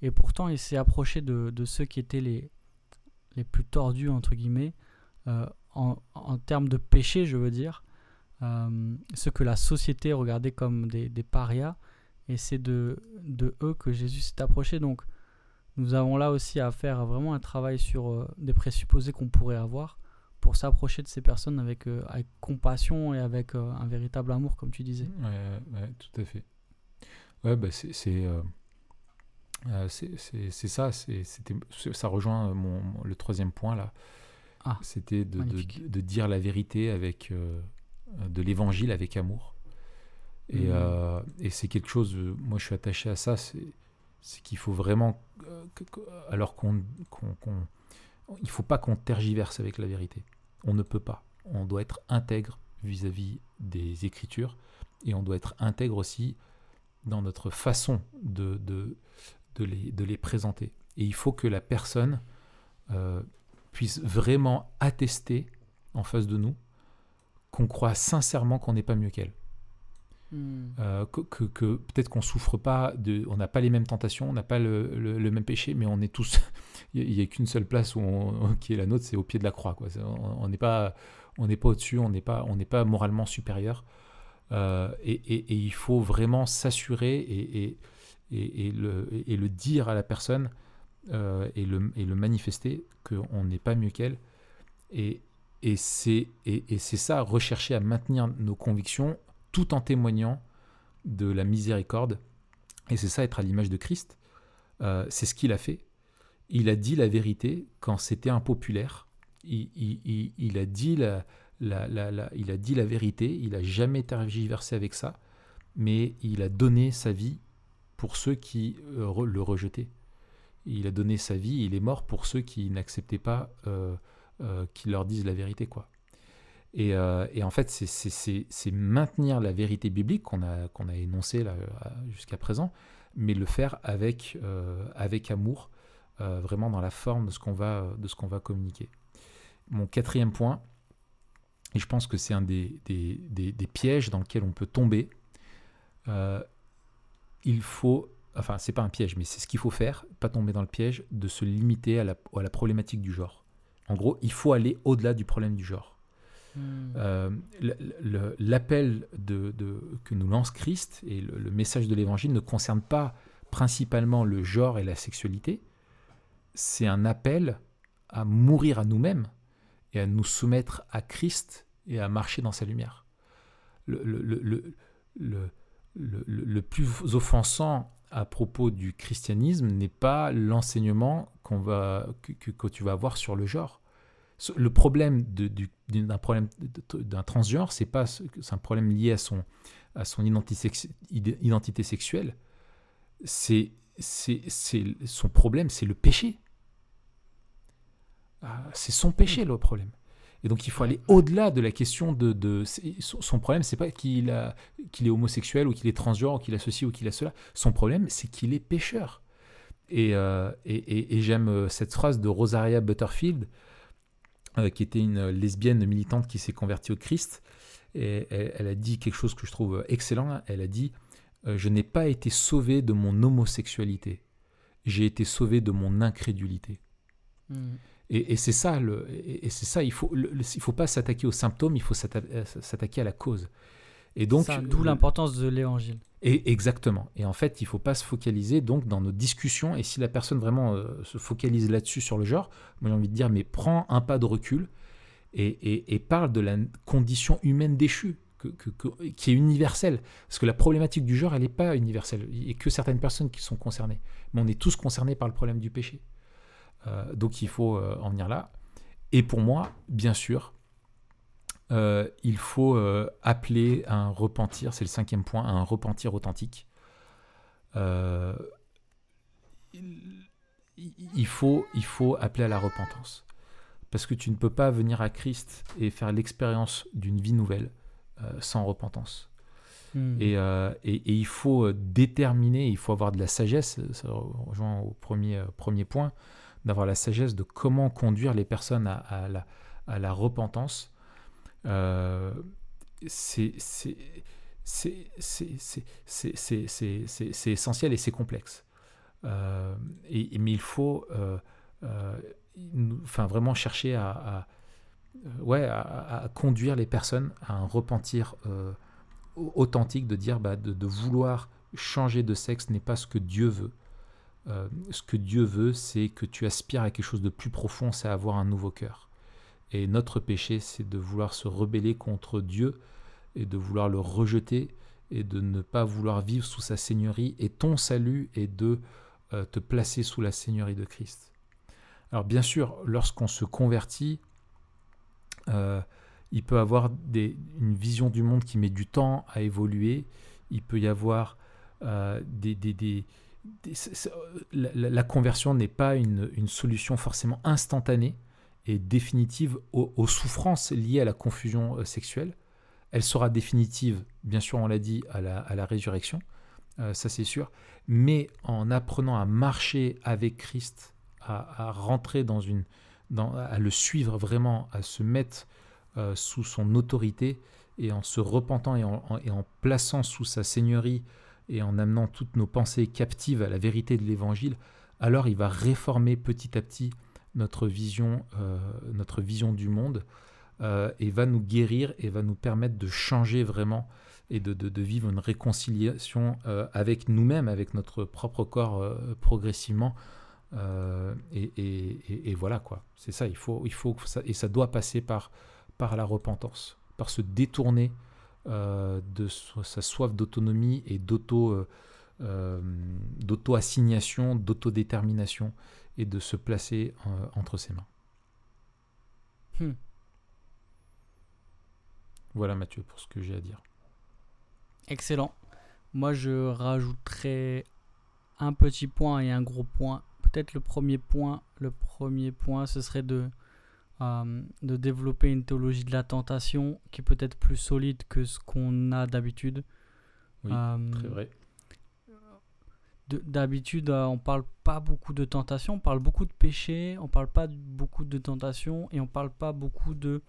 et pourtant il s'est approché de, de, ceux qui étaient les, les plus tordus, entre guillemets, en, termes de péché, je veux dire, ceux que la société regardait comme des, parias, et c'est de, eux que Jésus s'est approché. Donc nous avons là aussi à faire vraiment un travail sur euh, des présupposés qu'on pourrait avoir pour s'approcher de ces personnes avec, euh, compassion et avec euh, un véritable amour, comme tu disais. Ouais, tout à fait. Ouais, bah c'est c'est ça, c'était ça rejoint le troisième point là. Ah, C'était de, de, de, dire la vérité avec de l'évangile avec amour. Et, mmh. euh, et c'est quelque chose, euh, moi je suis attaché à ça, c'est qu'il faut vraiment, euh, alors qu'on, qu'on, il faut pas qu'on tergiverse avec la vérité. On ne peut pas. On doit être intègre vis-à-vis des Écritures et on doit être intègre aussi dans notre façon de, de, de, les, de les présenter. Et il faut que la personne puisse vraiment attester en face de nous qu'on croit sincèrement qu'on n'est pas mieux qu'elle. Hmm. Euh, que, que, peut-être qu'on souffre pas de, on n'a pas les mêmes tentations, on n'a pas le, le, même péché, mais on est tous, il n'y a, qu'une seule place où qui est la nôtre, c'est au pied de la croix. Quoi. On n'est pas, on n'est pas au-dessus, on n'est pas, on n'est pas moralement supérieur. Euh, et, et, il faut vraiment s'assurer et, et, le, et le dire à la personne euh, et, le, et le manifester qu'on n'est pas mieux qu'elle. Et, et c'est ça, rechercher à maintenir nos convictions tout en témoignant de la miséricorde. Et c'est ça, être à l'image de Christ. Euh, c'est ce qu'il a fait. Il a dit la vérité quand c'était impopulaire. Il, il, a dit la, il a dit la vérité. Il n'a jamais tergiversé avec ça. Mais il a donné sa vie pour ceux qui euh, le rejetaient. Il a donné sa vie. Il est mort pour ceux qui n'acceptaient pas euh, qu'il leur dise la vérité. quoi. Euh, et, en fait, c'est maintenir la vérité biblique qu'on a, a énoncée jusqu'à présent, mais le faire avec, euh, avec amour, euh, vraiment dans la forme de ce qu'on va, va communiquer. Mon quatrième point, et je pense que c'est un des, des, des, pièges dans lesquels on peut tomber, il faut, enfin c'est pas un piège, mais c'est ce qu'il faut faire, pas tomber dans le piège de se limiter à la, à la problématique du genre. En gros, il faut aller au-delà du problème du genre. Hmm. Euh, l'appel de, que nous lance Christ et le, message de l'Évangile ne concerne pas principalement le genre et la sexualité, c'est un appel à mourir à nous-mêmes et à nous soumettre à Christ et à marcher dans sa lumière. Le, le, le plus offensant à propos du christianisme n'est pas l'enseignement qu'on va, que, que, tu vas avoir sur le genre. Le problème d'un problème d'un transgenre, c'est pas un problème lié à son à son identité, identité sexuelle. C'est c'est son problème, c'est le péché. Ah, c'est son péché le problème. Et donc il faut aller au-delà de la question de, de son problème, c'est pas qu'il a qu'il est homosexuel ou qu'il est transgenre ou qu'il a ceci ou qu'il a cela. Son problème, c'est qu'il est pécheur. Et, euh, et, et, et j'aime euh, cette phrase de Rosaria Butterfield euh, qui était une lesbienne militante qui s'est convertie au Christ. Et elle, a dit quelque chose que je trouve excellent. Elle a dit euh, Je n'ai pas été sauvé de mon homosexualité. j'ai été sauvé de mon incrédulité. Hmm. Et, et c'est ça, le, et, et c'est ça, il faut, le- il faut pas s'attaquer aux symptômes, il faut euh, s'attaquer à la cause. Et donc, D'où l'importance de l'évangile. et exactement. Et en fait, il faut pas se focaliser donc dans nos discussions. Et si la personne vraiment euh, se focalise là-dessus sur le genre, moi j'ai envie de dire, mais prends un pas de recul et, et- et parle de la condition humaine déchue, que- que- que- qui est universelle. Parce que la problématique du genre, elle n'est pas universelle. Il n'y a que certaines personnes qui sont concernées. Mais on est tous concernés par le problème du péché. Euh, donc il faut euh, en venir là. Et pour moi, bien sûr, euh, il faut euh, appeler à un repentir, c'est le cinquième point, à un repentir authentique. Euh, il, il faut, il faut appeler à la repentance. Parce que tu ne peux pas venir à Christ et faire l'expérience d'une vie nouvelle sans repentance. Hmm. Et, et- et il faut déterminer, il faut avoir de la sagesse, ça rejoint au premier, premier point, d'avoir la sagesse de comment conduire les personnes à, la, repentance. C'est essentiel et c'est complexe. Euh, mais il faut euh, euh, vraiment chercher à, conduire les personnes à un repentir authentique, de dire bah, de, vouloir changer de sexe n'est pas ce que Dieu veut. Euh, ce que Dieu veut, c'est que tu aspires à quelque chose de plus profond, c'est avoir un nouveau cœur. Et notre péché, c'est de vouloir se rebeller contre Dieu et de vouloir le rejeter et de ne pas vouloir vivre sous sa seigneurie. Et ton salut est de euh, te placer sous la seigneurie de Christ. Alors bien sûr, lorsqu'on se convertit, euh, il peut avoir une vision du monde qui met du temps à évoluer. Il peut y avoir des... la, conversion n'est pas une, solution forcément instantanée et définitive aux, souffrances liées à la confusion euh, sexuelle. Elle sera définitive, bien sûr, on l'a dit, à la, résurrection, euh, ça c'est sûr, mais en apprenant à marcher avec Christ, à, rentrer dans une, dans, à le suivre vraiment, à se mettre euh, sous son autorité et en se repentant et en, en- et en plaçant sous sa seigneurie et en amenant toutes nos pensées captives à la vérité de l'évangile, alors il va réformer petit à petit notre vision, euh, notre vision du monde euh, et va nous guérir et va nous permettre de changer vraiment et de, vivre une réconciliation euh, avec nous-mêmes, avec notre propre corps progressivement. Et, voilà quoi, c'est ça, il faut, il faut ça, et ça doit passer par, par la repentance, par se détourner de so- sa soif d'autonomie et d'auto, euh, euh, d'auto-assignation, d'autodétermination et de se placer euh, entre ses mains. Hmm. Voilà Mathieu pour ce que j'ai à dire. Excellent. Moi, je rajouterais un petit point et un gros point. Peut-être le premier point, le premier point, ce serait de, euh, de développer une théologie de la tentation qui est peut-être plus solide que ce qu'on a d'habitude. Oui, Euh, Très vrai. de- D'habitude, euh, on parle pas beaucoup de tentation, on parle beaucoup de péché, on parle pas beaucoup de tentation et on parle pas beaucoup de,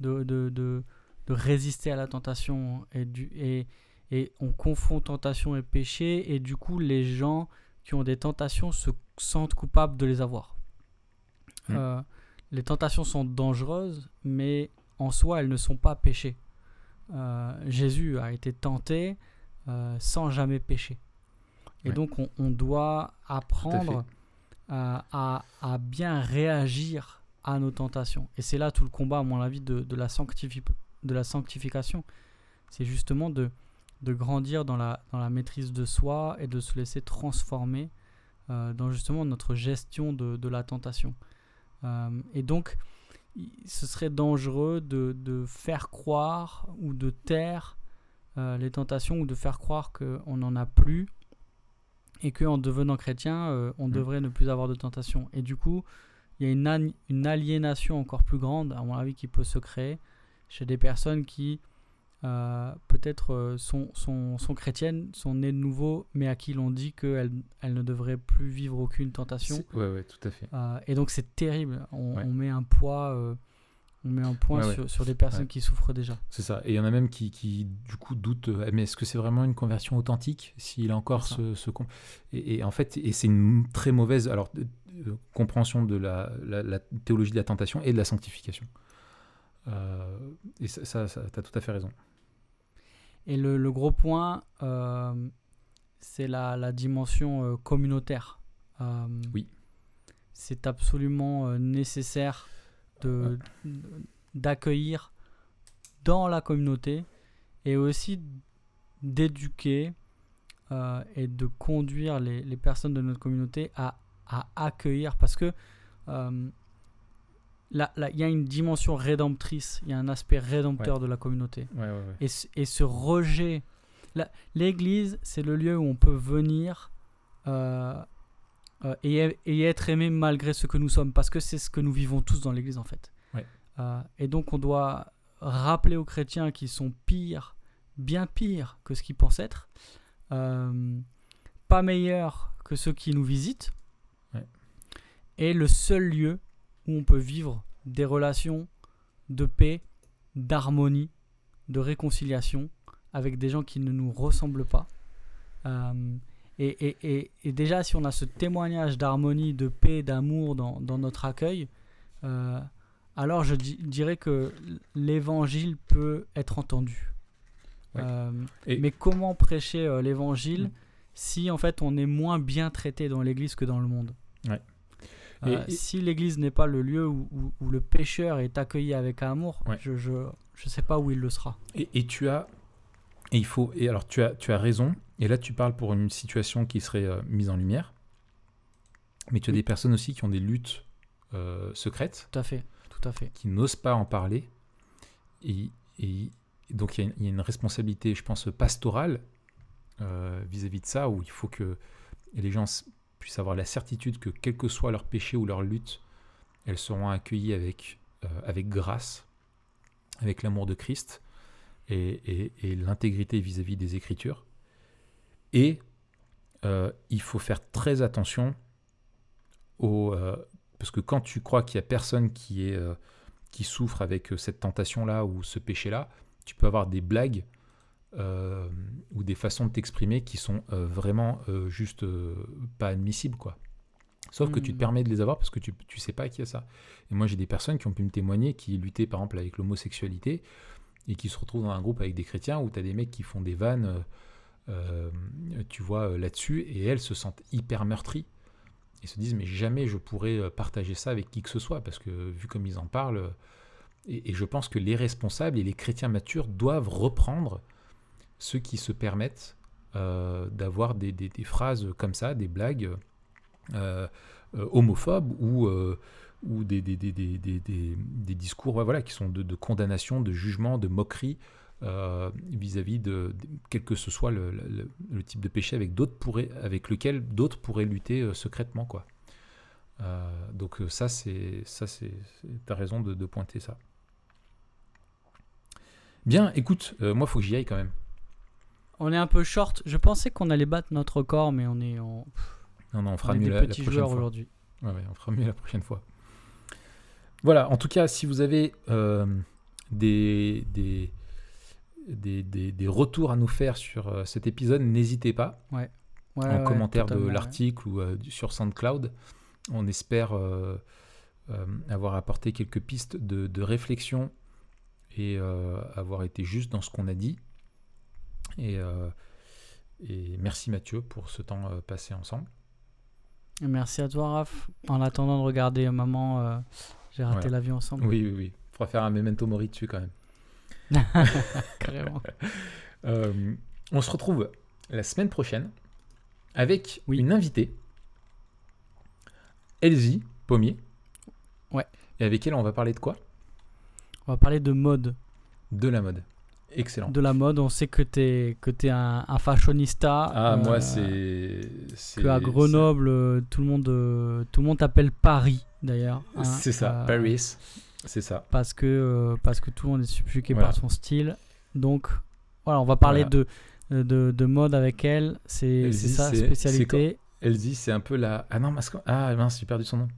de, de, de- de résister à la tentation. Et, du, et, et on confond tentation et péché et du coup, les gens qui ont des tentations se sentent coupables de les avoir. Mm. Euh, les tentations sont dangereuses, mais en soi, elles ne sont pas péchées. Euh, Jésus a été tenté euh, sans jamais pécher. Et Ouais. donc, on, on doit apprendre euh, à, à bien réagir à nos tentations. Et c'est là tout le combat, à mon avis, de, de, la, sanctifi- de la sanctification. C'est justement de, de grandir dans la, dans la maîtrise de soi et de se laisser transformer euh, dans justement notre gestion de, de la tentation. Euh, et donc, ce serait dangereux de, de faire croire ou de taire euh, les tentations ou de faire croire qu'on n'en a plus et qu'en devenant chrétien, euh, on Mm. devrait ne plus avoir de tentation. Et du coup, il y a une, une aliénation encore plus grande, à mon avis, qui peut se créer chez des personnes qui euh, peut-être euh, sont, sont, sont chrétiennes, sont nées de nouveau, mais à qui l'on dit qu'elles elles ne devraient plus vivre aucune tentation. Ouais, ouais, tout à fait. Euh, et donc c'est terrible. On, Ouais. on met un poids euh, On met un point Ouais, sur, sur des personnes qui souffrent déjà. C'est ça. Et il y en a même qui, qui, du coup, doutent. mais est-ce que c'est vraiment une conversion authentique s'il a encore ce, ce et, et en fait, et c'est une très mauvaise alors compréhension de la, la- la théologie de la tentation et de la sanctification. Et ça, ça, ça t'as tout à fait raison. Et le, le gros point, euh, c'est la, la dimension euh, communautaire. Euh, Oui. C'est absolument nécessaire de- d'accueillir dans la communauté et aussi d'éduquer euh, et de conduire les, les personnes de notre communauté à, à accueillir parce que euh, il y a une dimension rédemptrice, il y a un aspect rédempteur de la communauté. Ouais, ouais, ouais. Et, ce- et ce rejet. L'église, c'est le lieu où on peut venir euh, euh, et, et être aimé malgré ce que nous sommes, parce que c'est ce que nous vivons tous dans l'église en fait. Euh, et donc on doit rappeler aux chrétiens qui sont pires, bien pires que ce qu'ils pensent être, pas meilleurs que ceux qui nous visitent, et le seul lieu où on peut vivre des relations de paix, d'harmonie, de réconciliation avec des gens qui ne nous ressemblent pas. Euh, et, et- et- et déjà, si on a ce témoignage d'harmonie, de paix, d'amour dans, dans notre accueil, euh, alors je di- dirais que l'évangile peut être entendu. Ouais. Euh, mais comment prêcher l'évangile si en fait on est moins bien traité dans l'église que dans le monde? Ouais. Euh, Et- et- Si l'église n'est pas le lieu où, où- où le pécheur est accueilli avec amour, Ouais. je, je, je sais pas où il le sera. Et, et tu as, et il faut, et alors tu as, tu as raison. Et là, tu parles pour une situation qui serait euh, mise en lumière. Mais tu as Oui. des personnes aussi qui ont des luttes euh, secrètes, Tout à fait, tout à fait. qui n'osent pas en parler. Et, et donc il y, a une- il y a une responsabilité, je pense, pastorale euh, vis-à-vis de ça, où il faut que les gens puissent avoir la certitude que quel que soit leur péché ou leur lutte, elles seront accueillies avec, euh, grâce, avec l'amour de Christ et, l'intégrité vis-à-vis des Écritures. Et euh, il faut faire très attention au... euh, parce que quand tu crois qu'il n'y a personne qui, souffre avec cette tentation-là ou ce péché-là, tu peux avoir des blagues euh, ou des façons de t'exprimer qui sont euh, vraiment euh, juste euh, pas admissibles, quoi. Sauf que tu te Mm. permets de les avoir parce que tu, tu sais pas qui a ça. Et moi, j'ai des personnes qui ont pu me témoigner qui luttaient, par exemple, avec l'homosexualité et qui se retrouvent dans un groupe avec des chrétiens où tu as des mecs qui font des vannes, tu vois, là-dessus, et elles se sentent hyper meurtries et se disent, mais jamais je pourrais partager ça avec qui que ce soit parce que vu comme ils en parlent, et, et je pense que les responsables et les chrétiens matures doivent reprendre ceux qui se permettent euh, d'avoir des, phrases comme ça, des blagues euh, euh, homophobes ou, ou des, discours voilà, qui sont de, condamnation, de jugement, de moquerie vis-à-vis de, quel que ce soit le, type de péché avec, pourraient, avec lequel d'autres pourraient lutter secrètement. Quoi. Donc ça, c'est ça, c'est, raison de, de pointer ça. Bien, écoute, euh, moi, faut que j'y aille quand même. On est un peu short. Je pensais qu'on allait battre notre record, mais on est, en, Non, non, on fera mieux la, prochaine joueurs fois. aujourd'hui. Ouais, ouais, on fera mieux la prochaine fois. Voilà, en tout cas, si vous avez euh, des, des, des, des- des retours à nous faire sur euh, cet épisode, n'hésitez pas Ouais, en ouais, commentaire de l'article ou euh, sur SoundCloud. On espère euh, avoir apporté quelques pistes de, de réflexion et avoir été juste dans ce qu'on a dit. Et, euh, et merci Mathieu pour ce temps euh, passé ensemble. Merci à toi, Raph. En attendant de regarder Maman, euh, j'ai raté Voilà. l'avion ensemble. Oui, oui, oui. Il faudra faire un memento mori dessus quand même. Carrément. Euh, on se retrouve la semaine prochaine avec Oui. une invitée, Elsie Pommier. Ouais. Et avec elle, on va parler de quoi? On va parler de mode. De la mode. Excellent. De la mode, on sait que tu es, que es un, un fashionista. Ah, euh, moi, c'est. Que à Grenoble, euh, tout le monde, euh, tout le monde t'appelle Paris, d'ailleurs. C'est hein, c'est ça, euh, Paris. C'est ça. Parce que, euh, parce que tout le monde est subjugué Voilà. par son style. Donc, voilà, on va parler Voilà. de, de, de mode avec elle. C'est sa spécialité. Elsie, c'est un peu la. Ah non, parce que- ah mince, j'ai perdu son nom.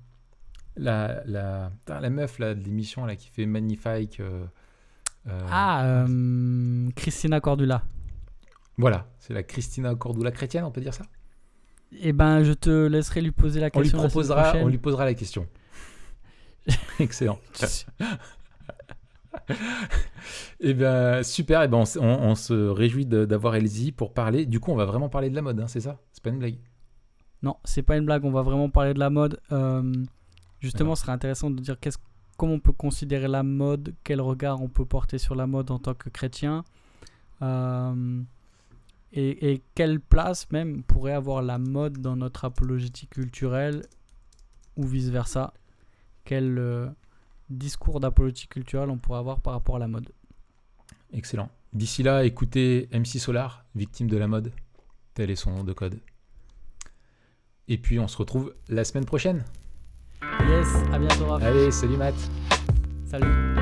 la, la, la meuf là, de l'émission qui fait Magnifique. Euh, Ah, euh, Christina Cordula. Voilà, c'est la Christina Cordula chrétienne, on peut dire ça? Eh ben, je te laisserai lui poser la on lui, question. la semaine proposera, on lui posera la question. Excellent. Eh bien, super. Eh ben, on, on- on se réjouit d'avoir Elsie pour parler. Du coup, on va vraiment parler de la mode, hein, c'est ça? C'est pas une blague? Non, c'est pas une blague, on va vraiment parler de la mode. Euh, justement, ce serait intéressant de dire qu'est-ce, comment on peut considérer la mode, quel regard on peut porter sur la mode en tant que chrétien, euh, et, quelle place même pourrait avoir la mode dans notre apologétique culturelle, ou vice-versa? Quel euh, discours d'apologétique culturelle on pourrait avoir par rapport à la mode? Excellent. D'ici là, écoutez MC Solar, victime de la mode. Tel est son nom de code. Et puis, on se retrouve la semaine prochaine. Yes, à bientôt Raph. Allez, salut Matt. Salut.